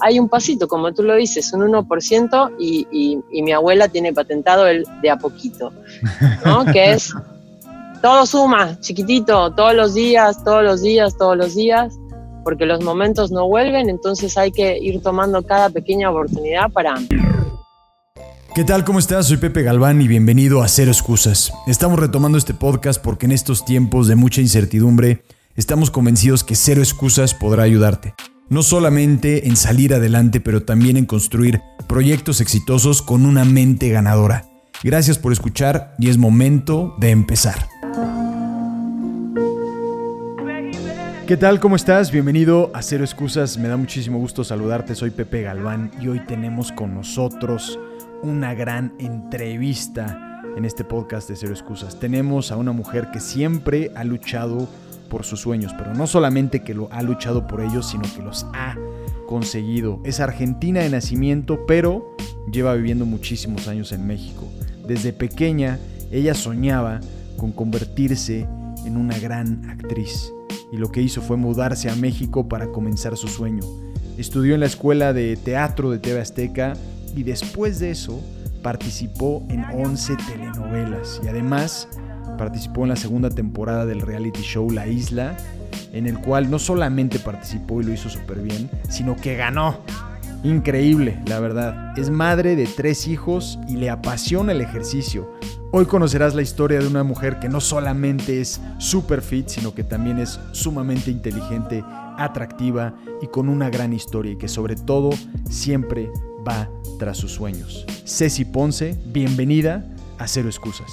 hay un pasito, como tú lo dices, un 1% y, y, mi abuela tiene patentado el de a poquito, ¿no? que es todo suma, chiquitito, todos los días, todos los días, todos los días, porque los momentos no vuelven, entonces hay que ir tomando cada pequeña oportunidad para... ¿Qué tal? ¿Cómo estás? Soy Pepe Galván y bienvenido a Cero Excusas. Estamos retomando este podcast porque en estos tiempos de mucha incertidumbre estamos convencidos que Cero Excusas podrá ayudarte no solamente en salir adelante, pero también en construir proyectos exitosos con una mente ganadora. Gracias por escuchar y es momento de empezar. ¿Qué tal? ¿Cómo estás? Bienvenido a Cero Excusas. Me da muchísimo gusto saludarte. Soy Pepe Galván y hoy tenemos con nosotros una gran entrevista en este podcast de Cero Excusas. Tenemos a una mujer que siempre ha luchado sus sueños, pero no solamente que lo ha luchado por ellos, sino que los ha conseguido. Es argentina de nacimiento, pero lleva viviendo muchísimos años en México. Desde pequeña, ella soñaba con convertirse en una gran actriz y lo que hizo fue mudarse a México para comenzar su sueño. Estudió en la escuela de teatro de TV Azteca y después de eso participó en 11 telenovelas y además participó en la segunda temporada del reality show La Isla, en el cual no solamente participó y lo hizo súper bien, sino que ganó. Increíble, la verdad. Es madre de tres hijos y le apasiona el ejercicio. Hoy conocerás la historia de una mujer que no solamente es super fit, sino que también es sumamente inteligente, atractiva y con una gran historia y que sobre todo siempre va tras sus sueños. Ceci Ponce, bienvenida a Cero Excusas.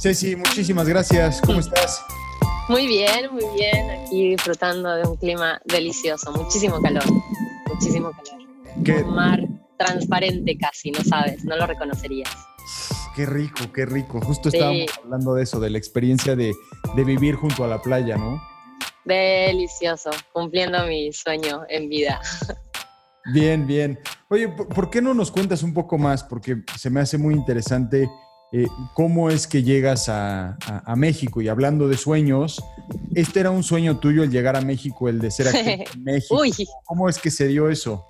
Ceci, muchísimas gracias. ¿Cómo estás? Muy bien, muy bien. Aquí disfrutando de un clima delicioso. Muchísimo calor. Muchísimo calor. Un mar transparente casi, no sabes, no lo reconocerías. Qué rico, qué rico. Justo estábamos hablando de eso, de la experiencia de, de vivir junto a la playa, ¿no? Delicioso, cumpliendo mi sueño en vida. Bien, bien. Oye, ¿por qué no nos cuentas un poco más? Porque se me hace muy interesante eh, cómo es que llegas a, México. Y hablando de sueños, ¿este era un sueño tuyo el llegar a México, el de ser aquí en México? ¿Cómo es que se dio eso?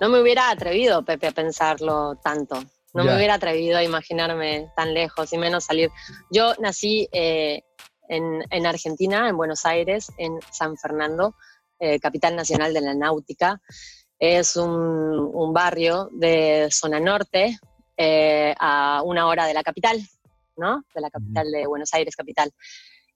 No me hubiera atrevido, Pepe, a pensarlo tanto. No me hubiera atrevido a imaginarme tan lejos y menos salir. Yo nací eh, en, Argentina, en Buenos Aires, en San Fernando, eh, capital nacional de la náutica. Es un, un barrio de zona norte, eh, a una hora de la capital, ¿no? De la capital de Buenos Aires, capital.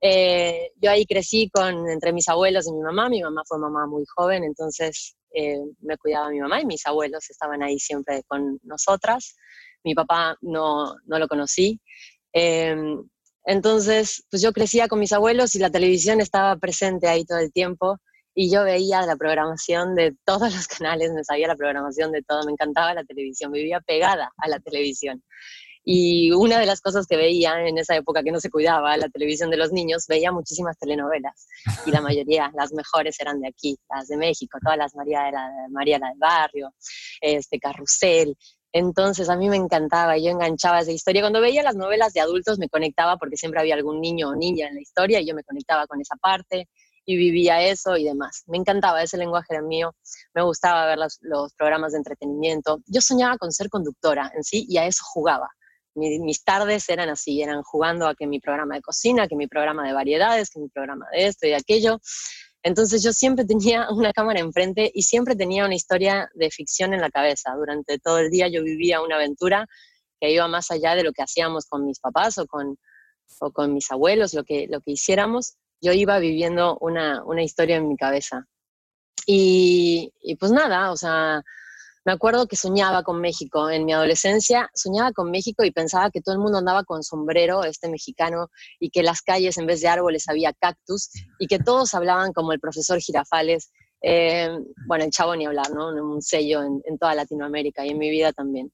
Eh, yo ahí crecí con, entre mis abuelos y mi mamá. Mi mamá fue mamá muy joven, entonces eh, me cuidaba mi mamá y mis abuelos estaban ahí siempre con nosotras. Mi papá no, no lo conocí. entonces, pues yo crecía con mis abuelos y la televisión estaba presente ahí todo el tiempo y yo veía la programación de todos los canales, me sabía la programación de todo, me encantaba la televisión, vivía pegada a la televisión. Y una de las cosas que veía en esa época que no se cuidaba la televisión de los niños, veía muchísimas telenovelas. Y la mayoría, las mejores eran de aquí, las de México, todas las María, de la, María la del Barrio, este Carrusel. Entonces a mí me encantaba, yo enganchaba esa historia. Cuando veía las novelas de adultos me conectaba porque siempre había algún niño o niña en la historia y yo me conectaba con esa parte y vivía eso y demás. Me encantaba, ese lenguaje era mío, me gustaba ver los, programas de entretenimiento. Yo soñaba con ser conductora en sí y a eso jugaba. mis tardes eran así, eran jugando a que mi programa de cocina, que mi programa de variedades, que mi programa de esto y aquello. Entonces yo siempre tenía una cámara enfrente y siempre tenía una historia de ficción en la cabeza. Durante todo el día yo vivía una aventura que iba más allá de lo que hacíamos con mis papás o con, o con mis abuelos, lo que, lo que hiciéramos yo iba viviendo una, historia en mi cabeza. Y, pues nada, o sea, me acuerdo que soñaba con México en mi adolescencia, soñaba con México y pensaba que todo el mundo andaba con sombrero, este mexicano, y que las calles en vez de árboles había cactus, y que todos hablaban como el profesor Girafales. Eh, bueno, el chavo ni hablar, ¿no? Un sello en toda Latinoamérica y en mi vida también.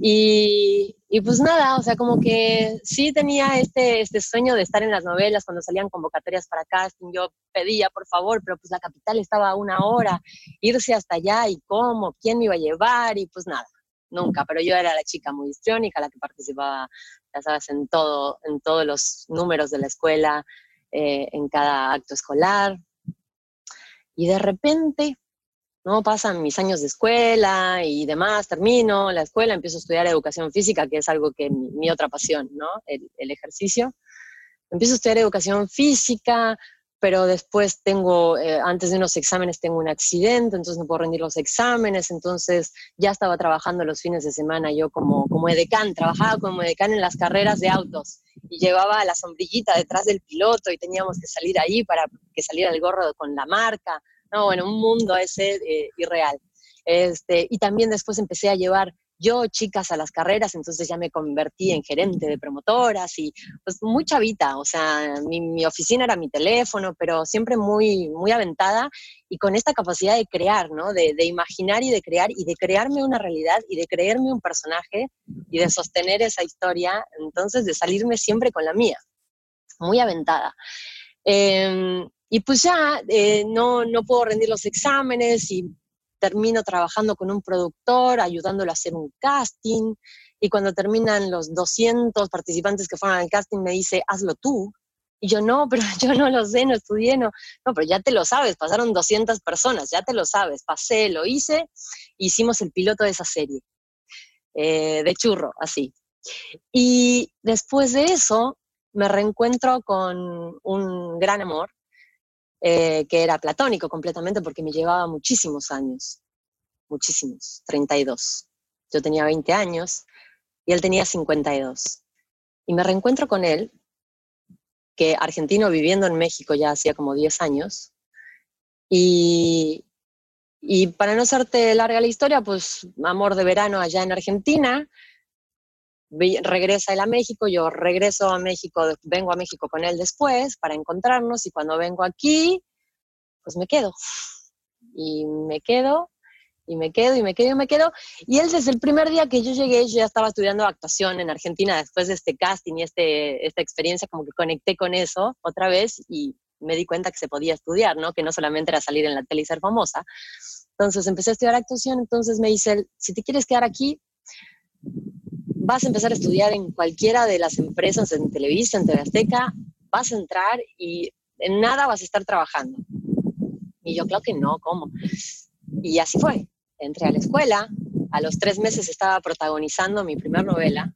Y, pues nada, o sea, como que sí tenía este, este sueño de estar en las novelas cuando salían convocatorias para casting. Yo pedía, por favor, pero pues la capital estaba a una hora, irse hasta allá y cómo, quién me iba a llevar y pues nada, nunca. Pero yo era la chica muy histriónica, la que participaba, ya sabes, en, todo, en todos los números de la escuela, eh, en cada acto escolar. Y de repente, ¿no? Pasan mis años de escuela y demás, termino la escuela, empiezo a estudiar educación física, que es algo que mi, mi otra pasión, ¿no? El, ejercicio. Empiezo a estudiar educación física, pero después tengo, eh, antes de unos exámenes tengo un accidente, entonces no puedo rendir los exámenes, entonces ya estaba trabajando los fines de semana yo como, como edecán, trabajaba como edecán en las carreras de autos y llevaba la sombrillita detrás del piloto y teníamos que salir ahí para que saliera el gorro con la marca, no, bueno, un mundo ese eh, irreal. Este, y también después empecé a llevar yo chicas a las carreras, entonces ya me convertí en gerente de promotoras y pues mucha vida, o sea, mi, oficina era mi teléfono, pero siempre muy, muy aventada y con esta capacidad de crear, ¿no? De, de, imaginar y de crear y de crearme una realidad y de creerme un personaje y de sostener esa historia, entonces de salirme siempre con la mía, muy aventada. Eh, y pues ya eh, no, no puedo rendir los exámenes y termino trabajando con un productor, ayudándolo a hacer un casting, y cuando terminan los 200 participantes que fueron al casting, me dice, hazlo tú. Y yo, no, pero yo no lo sé, no estudié, no. No, pero ya te lo sabes, pasaron 200 personas, ya te lo sabes, pasé, lo hice, hicimos el piloto de esa serie, eh, de churro, así. Y después de eso, me reencuentro con un gran amor, eh, que era platónico completamente porque me llevaba muchísimos años, muchísimos, 32. Yo tenía 20 años y él tenía 52. Y me reencuentro con él, que argentino viviendo en México ya hacía como 10 años. Y, y para no hacerte larga la historia, pues amor de verano allá en Argentina, regresa él a México, yo regreso a México, vengo a México con él después para encontrarnos y cuando vengo aquí, pues me quedo. Y me quedo, y me quedo, y me quedo, y me quedo. Y él desde el primer día que yo llegué, yo ya estaba estudiando actuación en Argentina después de este casting y este, esta experiencia, como que conecté con eso otra vez y me di cuenta que se podía estudiar, ¿no? Que no solamente era salir en la tele y ser famosa. Entonces empecé a estudiar actuación, entonces me dice, si te quieres quedar aquí, vas a empezar a estudiar en cualquiera de las empresas en Televisa, en TV Azteca, vas a entrar y en nada vas a estar trabajando. Y yo, creo que no, ¿cómo? Y así fue. Entré a la escuela, a los tres meses estaba protagonizando mi primera novela,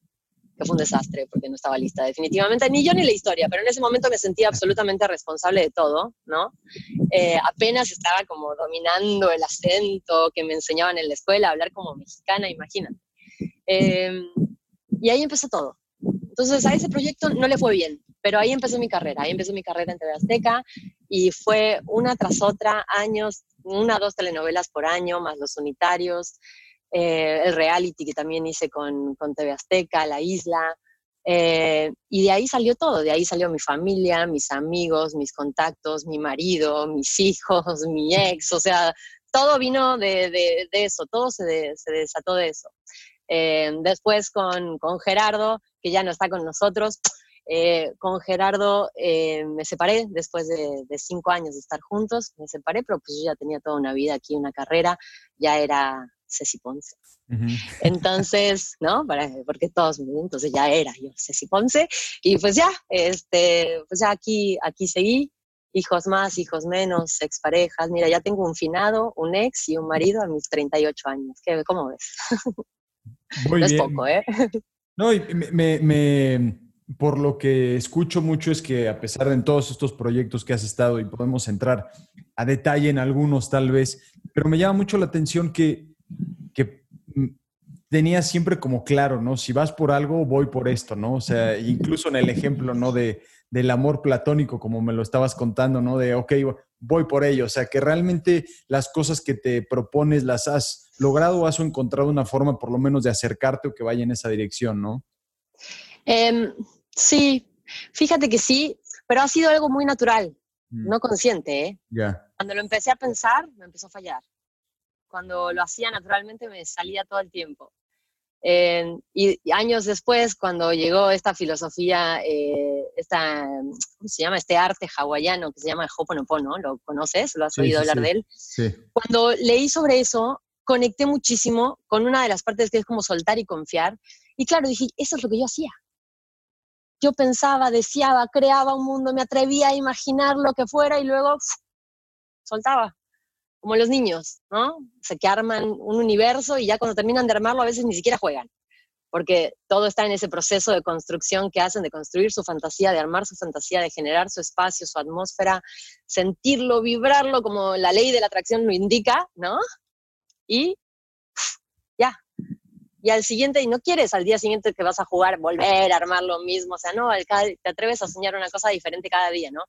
que fue un desastre porque no estaba lista definitivamente, ni yo ni la historia, pero en ese momento me sentía absolutamente responsable de todo, ¿no? Eh, apenas estaba como dominando el acento que me enseñaban en la escuela, hablar como mexicana, imagínate. Eh, y ahí empezó todo. Entonces a ese proyecto no le fue bien, pero ahí empezó mi carrera, ahí empezó mi carrera en TV Azteca y fue una tras otra, años, una, dos telenovelas por año, más los unitarios, eh, el reality que también hice con, con TV Azteca, La Isla, eh, y de ahí salió todo, de ahí salió mi familia, mis amigos, mis contactos, mi marido, mis hijos, mi ex, o sea, todo vino de, de, de eso, todo se, se desató de eso. Eh, después con, con, Gerardo, que ya no está con nosotros, eh, con Gerardo eh, me separé después de, de, cinco años de estar juntos, me separé, pero pues yo ya tenía toda una vida aquí, una carrera, ya era Ceci Ponce. Uh -huh. Entonces, ¿no? Para, porque todos, entonces ya era yo Ceci Ponce, y pues ya, este, pues ya aquí, aquí seguí, hijos más, hijos menos, exparejas. Mira, ya tengo un finado, un ex y un marido a mis 38 años. ¿Qué, ¿Cómo ves? Muy no bien. es poco, ¿eh? No, y me, me, por lo que escucho mucho es que a pesar de en todos estos proyectos que has estado y podemos entrar a detalle en algunos tal vez, pero me llama mucho la atención que, que tenías siempre como claro, ¿no? Si vas por algo, voy por esto, ¿no? O sea, incluso en el ejemplo, ¿no? De, del amor platónico, como me lo estabas contando, ¿no? De, ok, voy por ello. O sea, que realmente las cosas que te propones las has logrado o has encontrado una forma por lo menos de acercarte o que vaya en esa dirección, ¿no? Eh, sí, fíjate que sí, pero ha sido algo muy natural, mm. no consciente, ¿eh? Yeah. Cuando lo empecé a pensar, me empezó a fallar. Cuando lo hacía naturalmente, me salía todo el tiempo. Eh, y, y, años después, cuando llegó esta filosofía, eh, esta, ¿cómo se llama? Este arte hawaiano que se llama Hoponopono, ¿lo conoces? ¿Lo has sí, oído sí, hablar sí. de él? Sí. Cuando leí sobre eso, conecté muchísimo con una de las partes que es como soltar y confiar. Y claro, dije, eso es lo que yo hacía. Yo pensaba, deseaba, creaba un mundo, me atrevía a imaginar lo que fuera y luego uf, soltaba. como los niños, ¿no? O sea, que arman un universo y ya cuando terminan de armarlo a veces ni siquiera juegan, porque todo está en ese proceso de construcción que hacen, de construir su fantasía, de armar su fantasía, de generar su espacio, su atmósfera, sentirlo, vibrarlo como la ley de la atracción lo indica, ¿no? Y ya. Y al siguiente, y no quieres al día siguiente que vas a jugar, volver a armar lo mismo, o sea, no, te atreves a soñar una cosa diferente cada día, ¿no?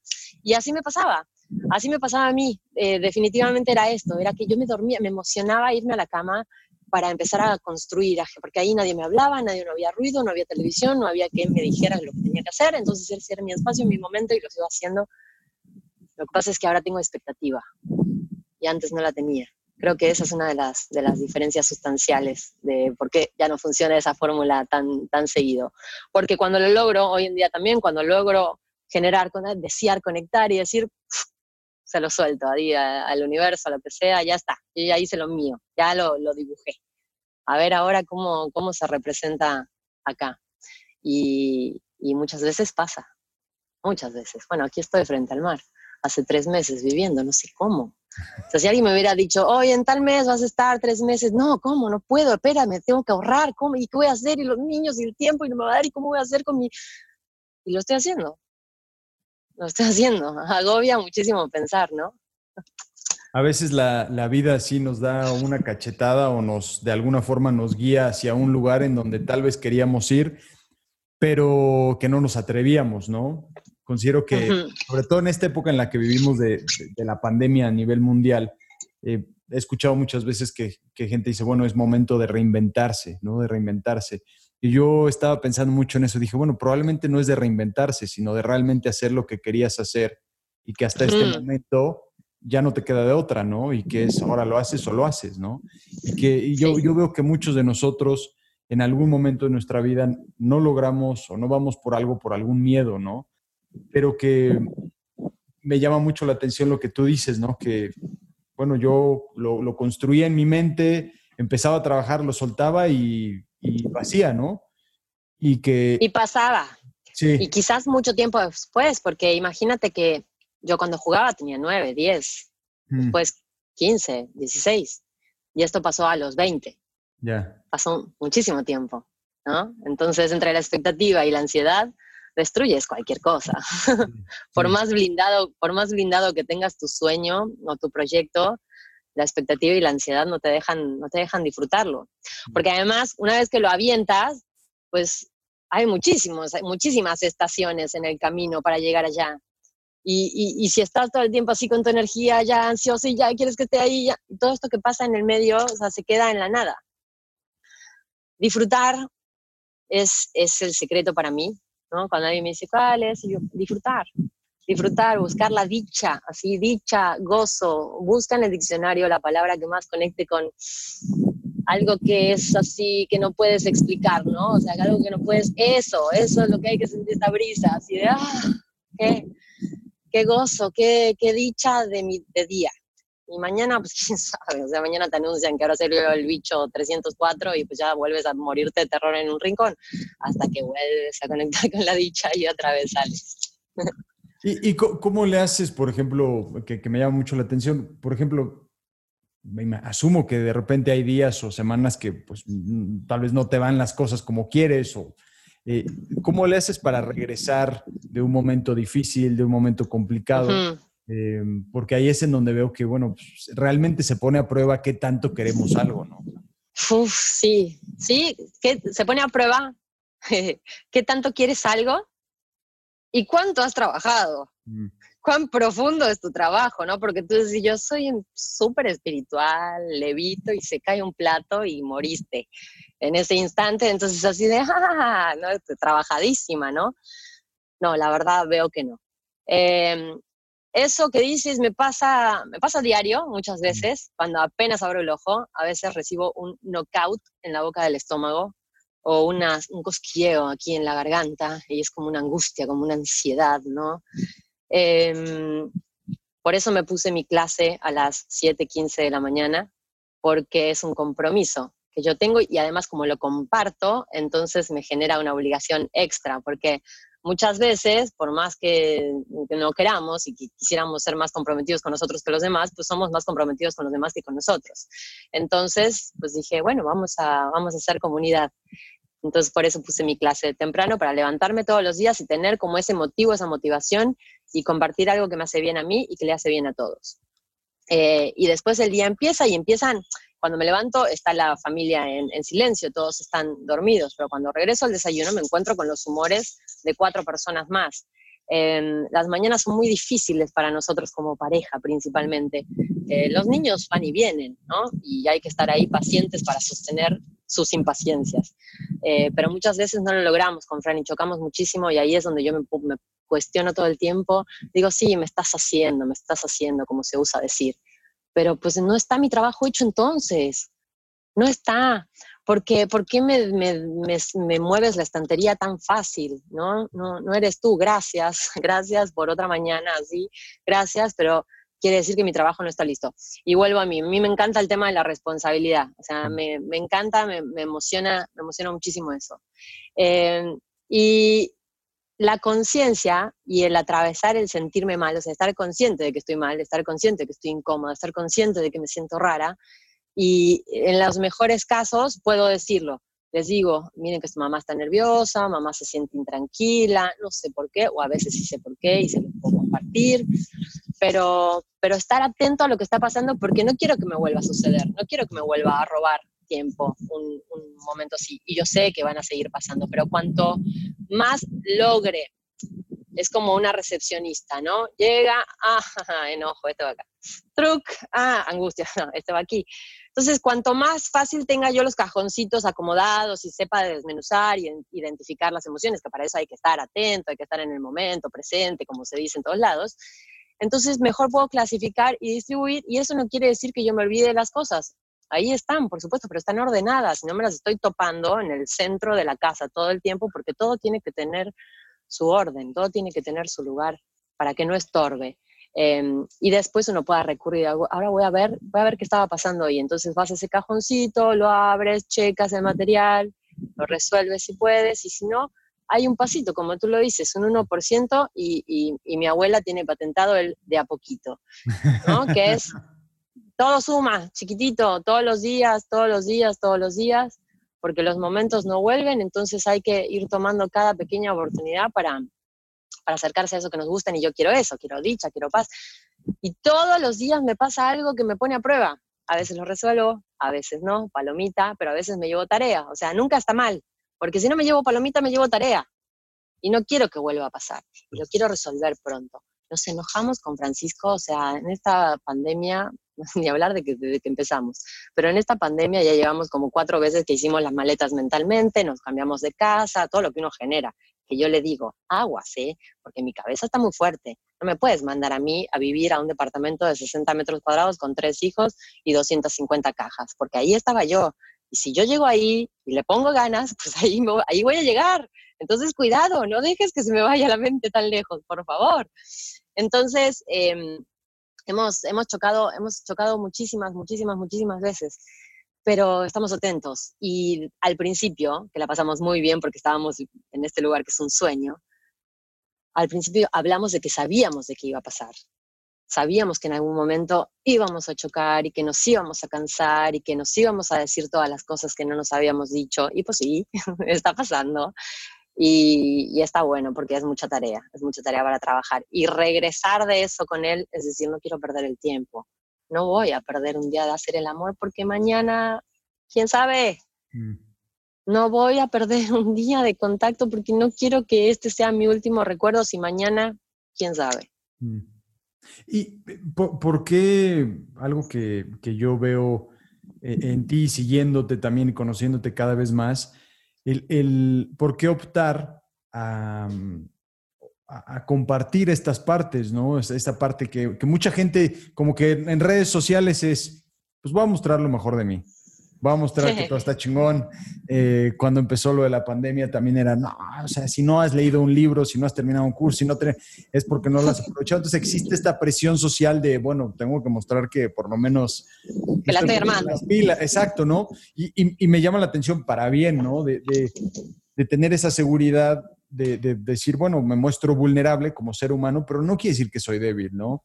Y así me pasaba, así me pasaba a mí, eh, definitivamente era esto, era que yo me dormía, me emocionaba irme a la cama para empezar a construir, porque ahí nadie me hablaba, nadie no había ruido, no había televisión, no había quien me dijera lo que tenía que hacer, entonces ese era mi espacio, mi momento y lo sigo haciendo. Lo que pasa es que ahora tengo expectativa y antes no la tenía. Creo que esa es una de las, de las diferencias sustanciales de por qué ya no funciona esa fórmula tan, tan seguido. Porque cuando lo logro, hoy en día también, cuando logro generar, desear, conectar y decir, se lo suelto a, al universo, a lo que sea, ya está, yo ya hice lo mío, ya lo, lo dibujé. A ver ahora cómo, cómo se representa acá. Y, y muchas veces pasa, muchas veces. Bueno, aquí estoy frente al mar, hace tres meses viviendo, no sé cómo. O si alguien me hubiera dicho, hoy en tal mes vas a estar tres meses, no, ¿cómo? No puedo, espérame, tengo que ahorrar, ¿cómo? ¿Y qué voy a hacer? Y los niños y el tiempo, y no me va a dar, ¿y cómo voy a hacer con mi...? Y lo estoy haciendo lo estoy haciendo. Agobia muchísimo pensar, ¿no? A veces la, la, vida sí nos da una cachetada o nos, de alguna forma, nos guía hacia un lugar en donde tal vez queríamos ir, pero que no nos atrevíamos, ¿no? Considero que, sobre todo en esta época en la que vivimos de, de, la pandemia a nivel mundial, eh, he escuchado muchas veces que, que, gente dice, bueno, es momento de reinventarse, ¿no? De reinventarse. Y yo estaba pensando mucho en eso. Dije, bueno, probablemente no es de reinventarse, sino de realmente hacer lo que querías hacer y que hasta este momento ya no te queda de otra, ¿no? Y que es ahora lo haces o lo haces, ¿no? Y que yo, yo veo que muchos de nosotros en algún momento de nuestra vida no logramos o no vamos por algo, por algún miedo, ¿no? Pero que me llama mucho la atención lo que tú dices, ¿no? Que, bueno, yo lo, lo construía en mi mente, empezaba a trabajar, lo soltaba y y vacía, ¿no? Y que... Y pasaba. Sí. Y quizás mucho tiempo después, porque imagínate que yo cuando jugaba tenía 9, 10, mm. después 15, 16, y esto pasó a los 20. Ya. Pasó muchísimo tiempo, ¿no? Entonces, entre la expectativa y la ansiedad, destruyes cualquier cosa. por, más blindado, por más blindado que tengas tu sueño o tu proyecto, la expectativa y la ansiedad no te dejan, no te dejan disfrutarlo. Porque además, una vez que lo avientas, pues hay muchísimos, hay muchísimas estaciones en el camino para llegar allá. Y, y, si estás todo el tiempo así con tu energía ya ansioso y ya quieres que esté ahí, ya, todo esto que pasa en el medio, o sea, se queda en la nada. Disfrutar es, es el secreto para mí, ¿no? Cuando alguien me dice, ¿cuál es? yo, disfrutar disfrutar, buscar la dicha, así, dicha, gozo. Busca en el diccionario la palabra que más conecte con algo que es así, que no puedes explicar, ¿no? O sea, algo que no puedes, eso, eso es lo que hay que sentir esta brisa, así de, ah, qué, qué gozo, qué, qué dicha de mi de día. Y mañana, pues quién sabe, o sea, mañana te anuncian que ahora salió el bicho 304 y pues ya vuelves a morirte de terror en un rincón hasta que vuelves a conectar con la dicha y otra vez sales. ¿Y, cómo le haces, por ejemplo, que, me llama mucho la atención? Por ejemplo, me asumo que de repente hay días o semanas que pues, mm, tal vez no te van las cosas como quieres. O, eh, ¿Cómo le haces para regresar de un momento difícil, de un momento complicado? Em, porque ahí es en donde veo que, bueno, pues, realmente se pone a prueba qué tanto queremos algo, ¿no? Uf, sí, sí, que se pone a prueba qué tanto quieres algo ¿Y cuánto has trabajado? Mm. ¿Cuán profundo es tu trabajo? ¿no? Porque tú dices, yo soy súper espiritual, levito y se cae un plato y moriste en ese instante. Entonces así de, ¡ah! ¿no? Trabajadísima, ¿no? No, la verdad veo que no. Em, eso que dices me pasa, me pasa diario muchas veces, cuando apenas abro el ojo, a veces recibo un knockout en la boca del estómago, o una, un cosquilleo aquí en la garganta y es como una angustia, como una ansiedad, ¿no? Em, por eso me puse mi clase a las 7:15 de la mañana, porque es un compromiso que yo tengo y además como lo comparto, entonces me genera una obligación extra, porque muchas veces, por más que, no queramos y que quisiéramos ser más comprometidos con nosotros que los demás, pues somos más comprometidos con los demás que con nosotros. Entonces, pues dije, bueno, vamos a, vamos a hacer comunidad. Entonces, por eso puse mi clase temprano, para levantarme todos los días y tener como ese motivo, esa motivación y compartir algo que me hace bien a mí y que le hace bien a todos. Eh, y después el día empieza y empiezan cuando me levanto está la familia en, silencio, todos están dormidos, pero cuando regreso al desayuno me encuentro con los humores de cuatro personas más. Em, las mañanas son muy difíciles para nosotros como pareja principalmente. Eh, los niños van y vienen, ¿no? Y hay que estar ahí pacientes para sostener sus impaciencias. Eh, pero muchas veces no lo logramos con Fran y chocamos muchísimo y ahí es donde yo me, me cuestiono todo el tiempo. Digo, sí, me estás haciendo, me estás haciendo, como se usa decir pero pues no está mi trabajo hecho entonces. No está. Porque, ¿Por qué me, me, mueves la estantería tan fácil? ¿no? No, no eres tú. Gracias. Gracias por otra mañana así. Gracias, pero quiere decir que mi trabajo no está listo. Y vuelvo a mí. A mí me encanta el tema de la responsabilidad. O sea, me, me encanta, me, emociona, me emociona muchísimo eso. Eh, y la conciencia y el atravesar el sentirme mal, o sea, estar consciente de que estoy mal, estar consciente de que estoy incómoda, estar consciente de que me siento rara, y en los mejores casos puedo decirlo. Les digo, miren que su mamá está nerviosa, mamá se siente intranquila, no sé por qué, o a veces sí sé por qué y se lo puedo compartir, pero, pero estar atento a lo que está pasando porque no quiero que me vuelva a suceder, no quiero que me vuelva a robar tiempo, un, momento así. Y yo sé que van a seguir pasando, pero cuanto más logre, es como una recepcionista, ¿no? Llega, ah, enojo, este va acá. Truc, ah, angustia, este va aquí. Entonces, cuanto más fácil tenga yo los cajoncitos acomodados y sepa desmenuzar y identificar las emociones, que para eso hay que estar atento, hay que estar en el momento, presente, como se dice en todos lados, entonces mejor puedo clasificar y distribuir y eso no quiere decir que yo me olvide de las cosas ahí están, por supuesto, pero están ordenadas, no me las estoy topando en el centro de la casa todo el tiempo porque todo tiene que tener su orden, todo tiene que tener su lugar para que no estorbe. Em, y después uno pueda recurrir, ahora voy a ver, voy a ver qué estaba pasando y entonces vas a ese cajoncito, lo abres, checas el material, lo resuelves si puedes y si no, hay un pasito, como tú lo dices, un 1% y, y, y mi abuela tiene patentado el de a poquito, ¿no? que es todo suma, chiquitito, todos los días, todos los días, todos los días, porque los momentos no vuelven, entonces hay que ir tomando cada pequeña oportunidad para, para acercarse a eso que nos gusta, y yo quiero eso, quiero dicha, quiero paz. Y todos los días me pasa algo que me pone a prueba. A veces lo resuelvo, a veces no, palomita, pero a veces me llevo tarea. O sea, nunca está mal, porque si no me llevo palomita, me llevo tarea. Y no quiero que vuelva a pasar, y lo quiero resolver pronto. Nos enojamos con Francisco, o sea, en esta pandemia ni hablar de que desde que empezamos. Pero en esta pandemia ya llevamos como cuatro veces que hicimos las maletas mentalmente, nos cambiamos de casa, todo lo que uno genera. Que yo le digo, aguas, ¿eh? Porque mi cabeza está muy fuerte. No me puedes mandar a mí a vivir a un departamento de 60 metros cuadrados con tres hijos y 250 cajas, porque ahí estaba yo. Y si yo llego ahí y le pongo ganas, pues ahí, ahí voy a llegar. Entonces, cuidado, no dejes que se me vaya la mente tan lejos, por favor. Entonces, eh, hemos, hemos, chocado, hemos chocado muchísimas, muchísimas, muchísimas veces, pero estamos atentos. Y al principio, que la pasamos muy bien porque estábamos en este lugar que es un sueño, al principio hablamos de que sabíamos de qué iba a pasar. Sabíamos que en algún momento íbamos a chocar y que nos íbamos a cansar y que nos íbamos a decir todas las cosas que no nos habíamos dicho. Y pues sí, está pasando. Y, está bueno porque es mucha tarea, es mucha tarea para trabajar. Y regresar de eso con él, es decir, no quiero perder el tiempo. No voy a perder un día de hacer el amor porque mañana, quién sabe, mm. no voy a perder un día de contacto porque no quiero que este sea mi último recuerdo si mañana, quién sabe. Mm. ¿Y por, qué algo que, que yo veo eh, en ti, siguiéndote también y conociéndote cada vez más, el, por qué optar a, compartir estas partes, ¿no? Esta parte que, que, mucha gente, como que en redes sociales es, pues voy a mostrar lo mejor de mí voy a mostrar que todo está chingón. Eh, cuando empezó lo de la pandemia también era, no, o sea, si no has leído un libro, si no has terminado un curso, si no es porque no lo has aprovechado. Entonces existe esta presión social de, bueno, tengo que mostrar que por lo menos... Que la estoy armando. exacto, ¿no? Y, y, me llama la atención para bien, ¿no? De, de tener esa seguridad de, decir, bueno, me muestro vulnerable como ser humano, pero no quiere decir que soy débil, ¿no?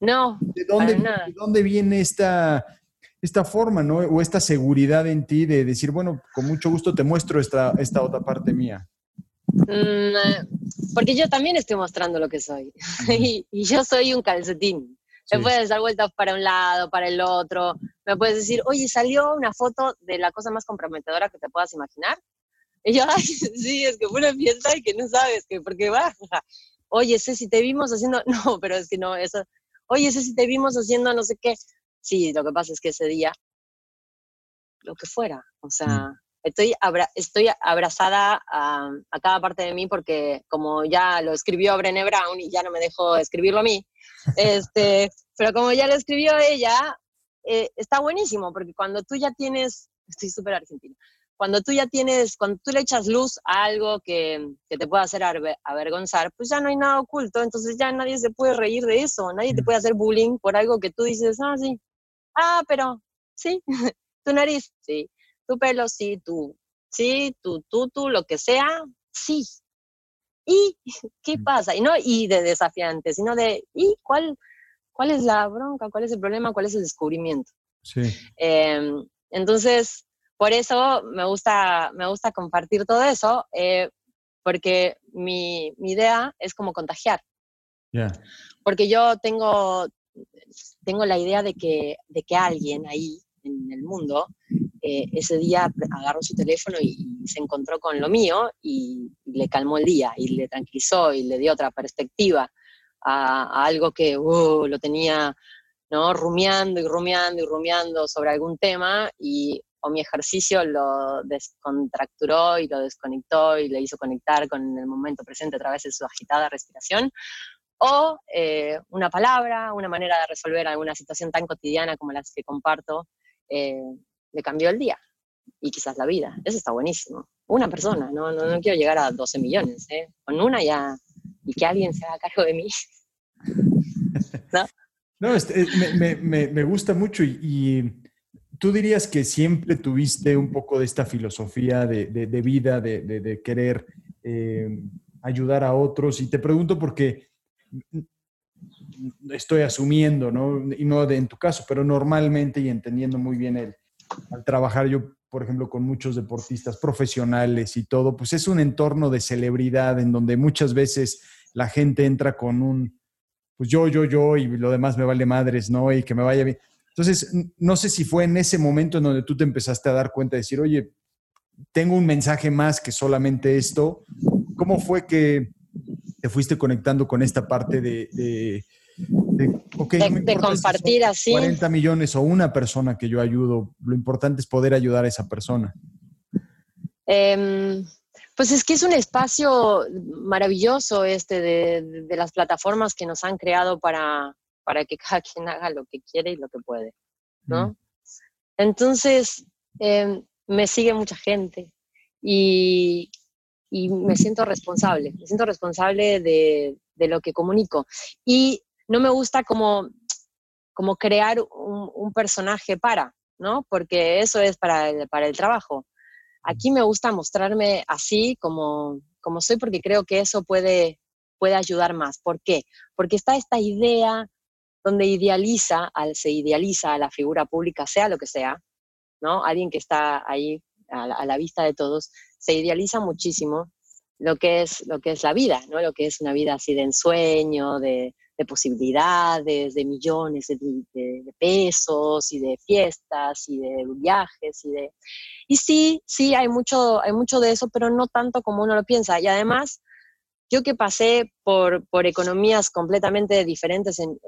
no. ¿De dónde, ¿de dónde viene esta, esta forma, ¿no? O esta seguridad en ti de decir, bueno, con mucho gusto te muestro esta, esta otra parte mía. Mm, eh, porque yo también estoy mostrando lo que soy. y, yo soy un calcetín. Me puedes dar vueltas para un lado, para el otro. Me puedes decir, oye, salió una foto de la cosa más comprometedora que te puedas imaginar. Y yo, ay, sí, es que fue una fiesta y que no sabes que, porque va. Oye, sé si te vimos haciendo, no, pero es que no, eso. Oye, sé si te vimos haciendo no sé qué. Sí, lo que pasa es que ese día, lo que fuera, o sea, mm. estoy, estoy abrazada a, a, cada parte de mí porque como ya lo escribió Brené Brown y ya no me dejó escribirlo a mí, este, pero como ya lo escribió ella, eh, está buenísimo porque cuando tú ya tienes, estoy súper argentina, cuando tú ya tienes, cuando tú le echas luz a algo que, que, te pueda hacer avergonzar, pues ya no hay nada oculto, entonces ya nadie se puede reír de eso, nadie te mm. puede hacer bullying por algo que tú dices, ah, sí, ah, pero sí, tu nariz, sí, tu pelo, sí, tú, sí, tu, tú, tú, lo que sea, sí. ¿Y qué mm. pasa? Y no y de desafiante, sino de, ¿y cuál, cuál es la bronca? ¿Cuál es el problema? ¿Cuál es el descubrimiento? Sí. Em, entonces, por eso me gusta, me gusta compartir todo eso, eh, porque mi, mi, idea es como contagiar. Porque yo tengo, tengo la idea de que, de que alguien ahí en el mundo eh, ese día agarró su teléfono y, se encontró con lo mío y, le calmó el día y le tranquilizó y le dio otra perspectiva a, algo que uh, lo tenía ¿no? rumiando y rumiando y rumiando sobre algún tema y o mi ejercicio lo descontracturó y lo desconectó y le hizo conectar con el momento presente a través de su agitada respiración, o eh, una palabra, una manera de resolver alguna situación tan cotidiana como las que comparto, eh, le cambió el día y quizás la vida. Eso está buenísimo. Una persona, no, no, quiero llegar a 12 millones, ¿eh? con una ya, y que alguien se haga cargo de mí. ¿No? No, este, me, me, me, gusta mucho y ¿Tú dirías que siempre tuviste un poco de esta filosofía de, vida, de, querer eh, ayudar a otros? Y te pregunto porque estoy asumiendo, ¿no? Y no de, en tu caso, pero normalmente y entendiendo muy bien el, al trabajar yo, por ejemplo, con muchos deportistas profesionales y todo, pues es un entorno de celebridad en donde muchas veces la gente entra con un, pues yo, yo, yo y lo demás me vale madres, ¿no? Y que me vaya bien. Entonces, no sé si fue en ese momento en donde tú te empezaste a dar cuenta de decir, oye, tengo un mensaje más que solamente esto. ¿Cómo fue que te fuiste conectando con esta parte de, de, de, compartir así? 40 millones o una persona que yo ayudo, lo importante es poder ayudar a esa persona. Em, pues es que es un espacio maravilloso este de las plataformas que nos han creado para, para que cada quien haga lo que quiere y lo que puede, ¿no? Mm. Entonces, em, me sigue mucha gente y, y, me siento responsable, me siento responsable de, de, lo que comunico. Y no me gusta como, como crear un, un, personaje para, ¿no? Porque eso es para el, para el trabajo. Aquí me gusta mostrarme así como, como soy porque creo que eso puede, puede ayudar más. ¿Por qué? Porque está esta idea donde idealiza, al, se idealiza a la figura pública, sea lo que sea, ¿no? Alguien que está ahí a la, vista de todos, se idealiza muchísimo lo que es, lo que es la vida, ¿no? Lo que es una vida así de ensueño, de, posibilidades, de millones de, pesos y de fiestas y de viajes y de... Y sí, sí, hay mucho, hay mucho de eso, pero no tanto como uno lo piensa. Y además, yo que pasé por, por economías completamente diferentes en,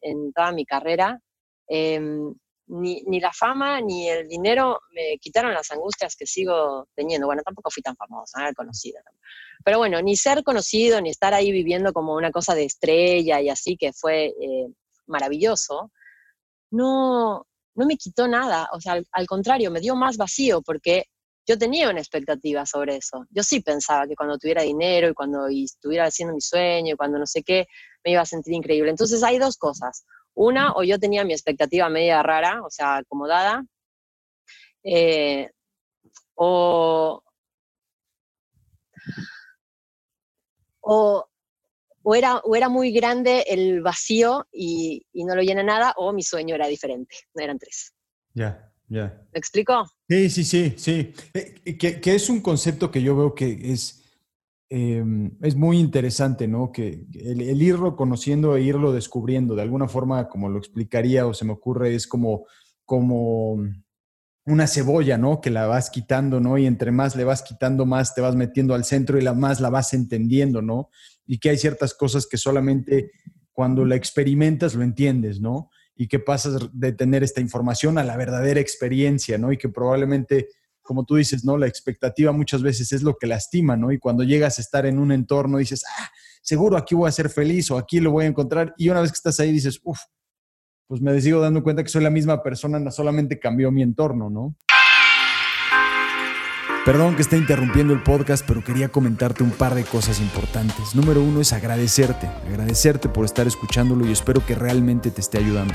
en, toda mi carrera, em, ni, ni, la fama ni el dinero me quitaron las angustias que sigo teniendo. Bueno, tampoco fui tan famosa, conocida. Pero bueno, ni ser conocido, ni estar ahí viviendo como una cosa de estrella y así, que fue eh, maravilloso, no, no me quitó nada. O sea, al, al contrario, me dio más vacío porque yo tenía una expectativa sobre eso. Yo sí pensaba que cuando tuviera dinero y cuando estuviera haciendo mi sueño y cuando no sé qué, me iba a sentir increíble. Entonces hay dos cosas. Una, o yo tenía mi expectativa media rara, o sea, acomodada, eh, o, o, o, era, o era muy grande el vacío y, y, no lo llena nada, o mi sueño era diferente, no eran tres. Ya, ya. ¿Me explico? Sí, sí, sí, sí. Eh, que, que, es un concepto que yo veo que es, eh, es muy interesante, ¿no? Que el, el, irlo conociendo e irlo descubriendo, de alguna forma, como lo explicaría o se me ocurre, es como, como una cebolla, ¿no? Que la vas quitando, ¿no? Y entre más le vas quitando, más te vas metiendo al centro y la más la vas entendiendo, ¿no? Y que hay ciertas cosas que solamente cuando la experimentas lo entiendes, ¿no? Y que pasas de tener esta información a la verdadera experiencia, ¿no? Y que probablemente, como tú dices, ¿no? La expectativa muchas veces es lo que lastima, ¿no? Y cuando llegas a estar en un entorno dices, ah, seguro aquí voy a ser feliz o aquí lo voy a encontrar. Y una vez que estás ahí dices, uff, pues me sigo dando cuenta que soy la misma persona, solamente cambió mi entorno, ¿no? Perdón que esté interrumpiendo el podcast, pero quería comentarte un par de cosas importantes. Número uno es agradecerte, agradecerte por estar escuchándolo y espero que realmente te esté ayudando.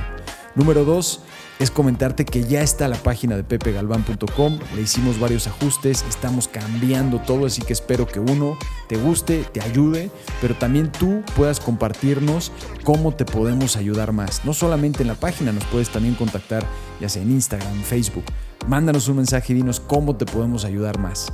Número dos es comentarte que ya está la página de pepegalvan.com, le hicimos varios ajustes, estamos cambiando todo, así que espero que uno te guste, te ayude, pero también tú puedas compartirnos cómo te podemos ayudar más. No solamente en la página, nos puedes también contactar ya sea en Instagram, Facebook. Mándanos un mensaje y dinos cómo te podemos ayudar más.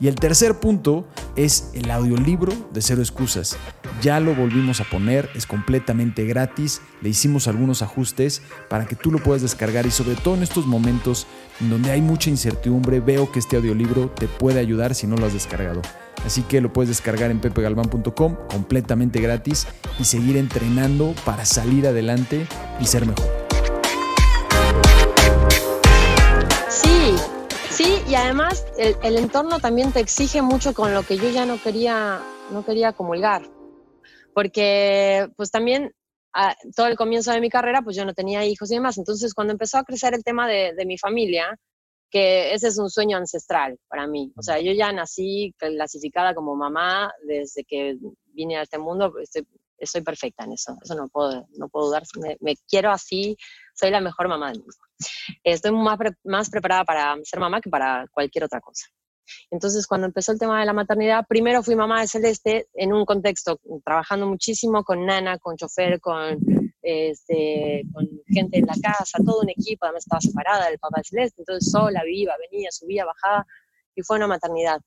Y el tercer punto es el audiolibro de Cero Excusas. Ya lo volvimos a poner, es completamente gratis, le hicimos algunos ajustes para que tú lo puedas descargar y sobre todo en estos momentos en donde hay mucha incertidumbre, veo que este audiolibro te puede ayudar si no lo has descargado. Así que lo puedes descargar en pepegalvan.com completamente gratis y seguir entrenando para salir adelante y ser mejor. Y además el, el, entorno también te exige mucho con lo que yo ya no quería, no quería comulgar. Porque pues también a, todo el comienzo de mi carrera pues yo no tenía hijos y demás. Entonces cuando empezó a crecer el tema de, de mi familia, que ese es un sueño ancestral para mí. O sea, yo ya nací clasificada como mamá desde que vine a este mundo, estoy, estoy perfecta en eso, eso no puedo, no puedo dudar, me, me quiero así, soy la mejor mamá del mundo. Estoy más, pre más preparada para ser mamá que para cualquier otra cosa. Entonces, cuando empezó el tema de la maternidad, primero fui mamá de Celeste en un contexto, trabajando muchísimo con nana, con chofer, con, este, con gente en la casa, todo un equipo, además estaba separada del papá de Celeste, entonces sola, viva, venía, subía, bajaba, y fue una maternidad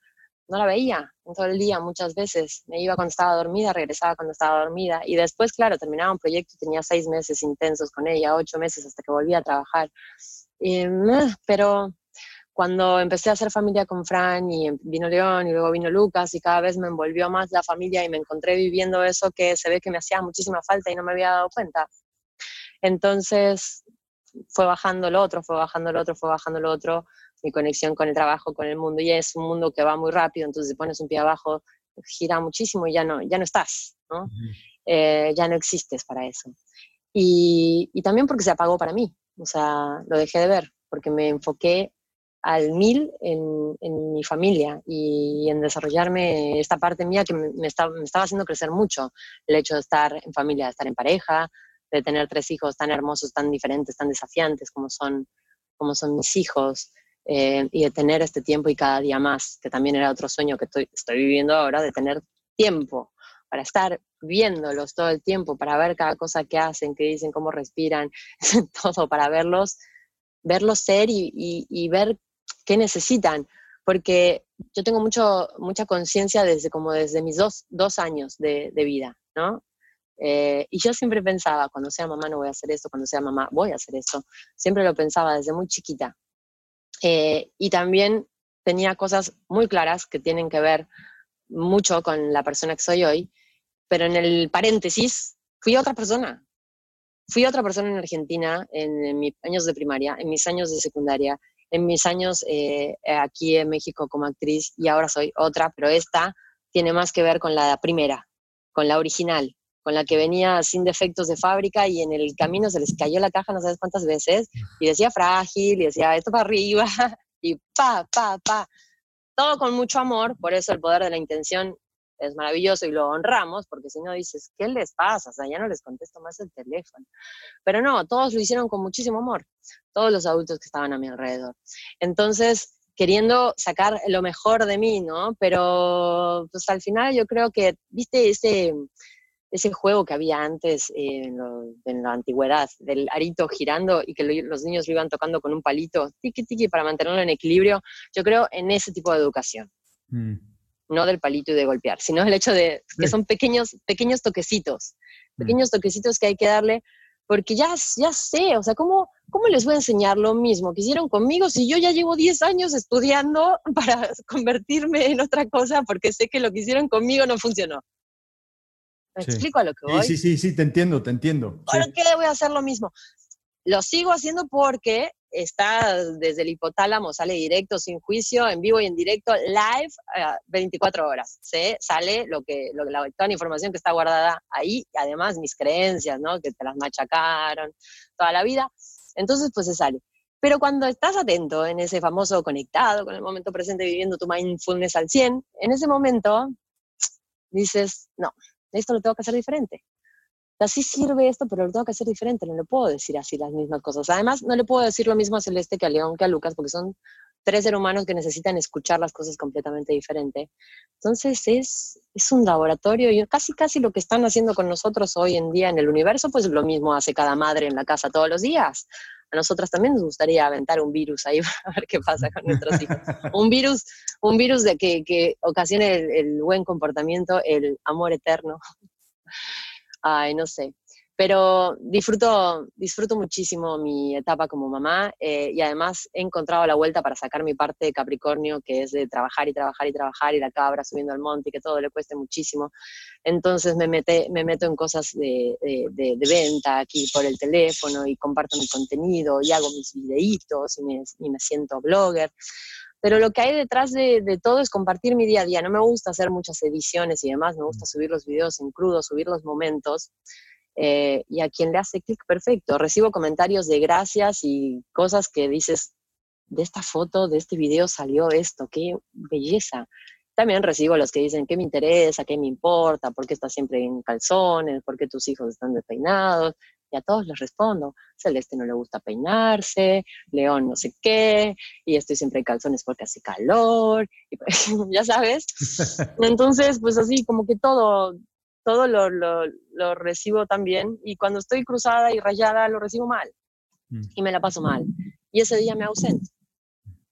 no la veía todo el día muchas veces. Me iba cuando estaba dormida, regresaba cuando estaba dormida. Y después, claro, terminaba un proyecto y tenía seis meses intensos con ella, ocho meses hasta que volví a trabajar. Y, pero cuando empecé a hacer familia con Fran y vino León y luego vino Lucas y cada vez me envolvió más la familia y me encontré viviendo eso que se ve que me hacía muchísima falta y no me había dado cuenta. Entonces fue bajando lo otro, fue bajando lo otro, fue bajando lo otro mi conexión con el trabajo, con el mundo, y es un mundo que va muy rápido, entonces si pones un pie abajo, gira muchísimo y ya no, ya no estás, ¿no? eh, ya no existes para eso. Y, y, también porque se apagó para mí, o sea, lo dejé de ver, porque me enfoqué al mil en, en mi familia y en desarrollarme esta parte mía que me, me, estaba, me estaba haciendo crecer mucho, el hecho de estar en familia, de estar en pareja, de tener tres hijos tan hermosos, tan diferentes, tan desafiantes como son, como son mis hijos, eh, y de tener este tiempo y cada día más, que también era otro sueño que estoy, estoy viviendo ahora, de tener tiempo para estar viéndolos todo el tiempo, para ver cada cosa que hacen, que dicen, cómo respiran, todo, para verlos, verlos ser y, y, y ver qué necesitan. Porque yo tengo mucho, mucha conciencia desde como desde mis dos, dos años de, de vida, ¿no? Eh, y yo siempre pensaba, cuando sea mamá no voy a hacer esto, cuando sea mamá voy a hacer eso. Siempre lo pensaba desde muy chiquita. Eh, y también tenía cosas muy claras que tienen que ver mucho con la persona que soy hoy, pero en el paréntesis, fui otra persona. Fui otra persona en Argentina en, en mis años de primaria, en mis años de secundaria, en mis años eh, aquí en México como actriz y ahora soy otra, pero esta tiene más que ver con la primera, con la original, con la que venía sin defectos de fábrica y en el camino se les cayó la caja no sabes cuántas veces y decía frágil y decía esto para arriba y pa, pa, pa. Todo con mucho amor, por eso el poder de la intención es maravilloso y lo honramos, porque si no dices, ¿qué les pasa? O sea, ya no les contesto más el teléfono. Pero no, todos lo hicieron con muchísimo amor, todos los adultos que estaban a mi alrededor. Entonces, queriendo sacar lo mejor de mí, ¿no? Pero pues al final yo creo que, viste, ese, ese juego que había antes en, la antigüedad, del arito girando y que los niños lo iban tocando con un palito, tiki tiki, para mantenerlo en equilibrio, yo creo en ese tipo de educación. Mm. No del palito y de golpear, sino el hecho de que son pequeños, pequeños toquecitos, mm. pequeños toquecitos que hay que darle porque ya, ya sé, o sea, ¿cómo, ¿cómo les voy a enseñar lo mismo que hicieron conmigo si yo ya llevo 10 años estudiando para convertirme en otra cosa porque sé que lo que hicieron conmigo no funcionó? ¿Me explico a lo que voy? Sí, sí, sí, te entiendo, te entiendo. ¿Por qué voy a hacer lo mismo? Lo sigo haciendo porque está desde el hipotálamo, sale directo, sin juicio, en vivo y en directo, live, 24 eh, horas. ¿sí? Sale lo que, lo, la, toda la información que está guardada ahí, y además mis creencias, ¿no? Que te las machacaron toda la vida. Entonces, pues se sale. Pero cuando estás atento en ese famoso conectado con el momento presente, viviendo tu mindfulness al 100, en ese momento dices, no, esto lo tengo que hacer diferente así sirve esto, pero lo tengo que hacer diferente, no le puedo decir así las mismas cosas. Además, no le puedo decir lo mismo a Celeste que a León que a Lucas, porque son tres seres humanos que necesitan escuchar las cosas completamente diferente. Entonces es, es un laboratorio y casi casi lo que están haciendo con nosotros hoy en día en el universo, pues lo mismo hace cada madre en la casa todos los días. A nosotras también nos gustaría aventar un virus ahí a ver qué pasa con nuestros hijos. Un virus, un virus de que, que ocasione el buen comportamiento, el amor eterno ay, no sé. Pero disfruto, disfruto muchísimo mi etapa como mamá eh, y además he encontrado la vuelta para sacar mi parte de Capricornio, que es de trabajar y trabajar y trabajar y la cabra subiendo al monte y que todo le cueste muchísimo. Entonces me, mete, me meto en cosas de, de, venta aquí por el teléfono y comparto mi contenido y hago mis videitos y me, y me siento blogger pero lo que hay detrás de, todo es compartir mi día a día. No me gusta hacer muchas ediciones y demás, me gusta subir los videos en crudo, subir los momentos. Eh, y a quien le hace clic, perfecto. Recibo comentarios de gracias y cosas que dices, de esta foto, de este video salió esto, qué belleza. También recibo los que dicen, ¿qué me interesa? ¿Qué me importa? ¿Por qué estás siempre en calzones? ¿Por qué tus hijos están despeinados? y a todos les respondo, Celeste no le gusta peinarse, León no sé qué, y estoy siempre en calzones porque hace calor, y ya sabes. Entonces, pues así, como que todo, todo lo, lo, lo, recibo también, y cuando estoy cruzada y rayada lo recibo mal, mm. y me la paso mal, y ese día me ausento.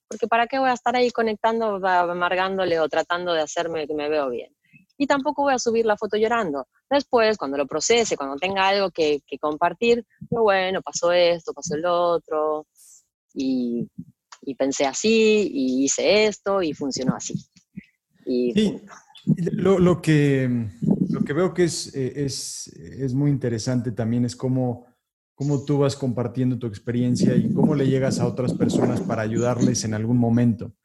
Porque ¿para qué voy a estar ahí conectando, amargándole o tratando de hacerme que me veo bien? y tampoco voy a subir la foto llorando. Después, cuando lo procese, cuando tenga algo que, compartir, bueno, pasó esto, pasó el otro, y, pensé así, y hice esto, y funcionó así. sí, lo, que, lo que veo que es, es, es muy interesante también es cómo, cómo tú vas compartiendo tu experiencia y cómo le llegas a otras personas para ayudarles en algún momento.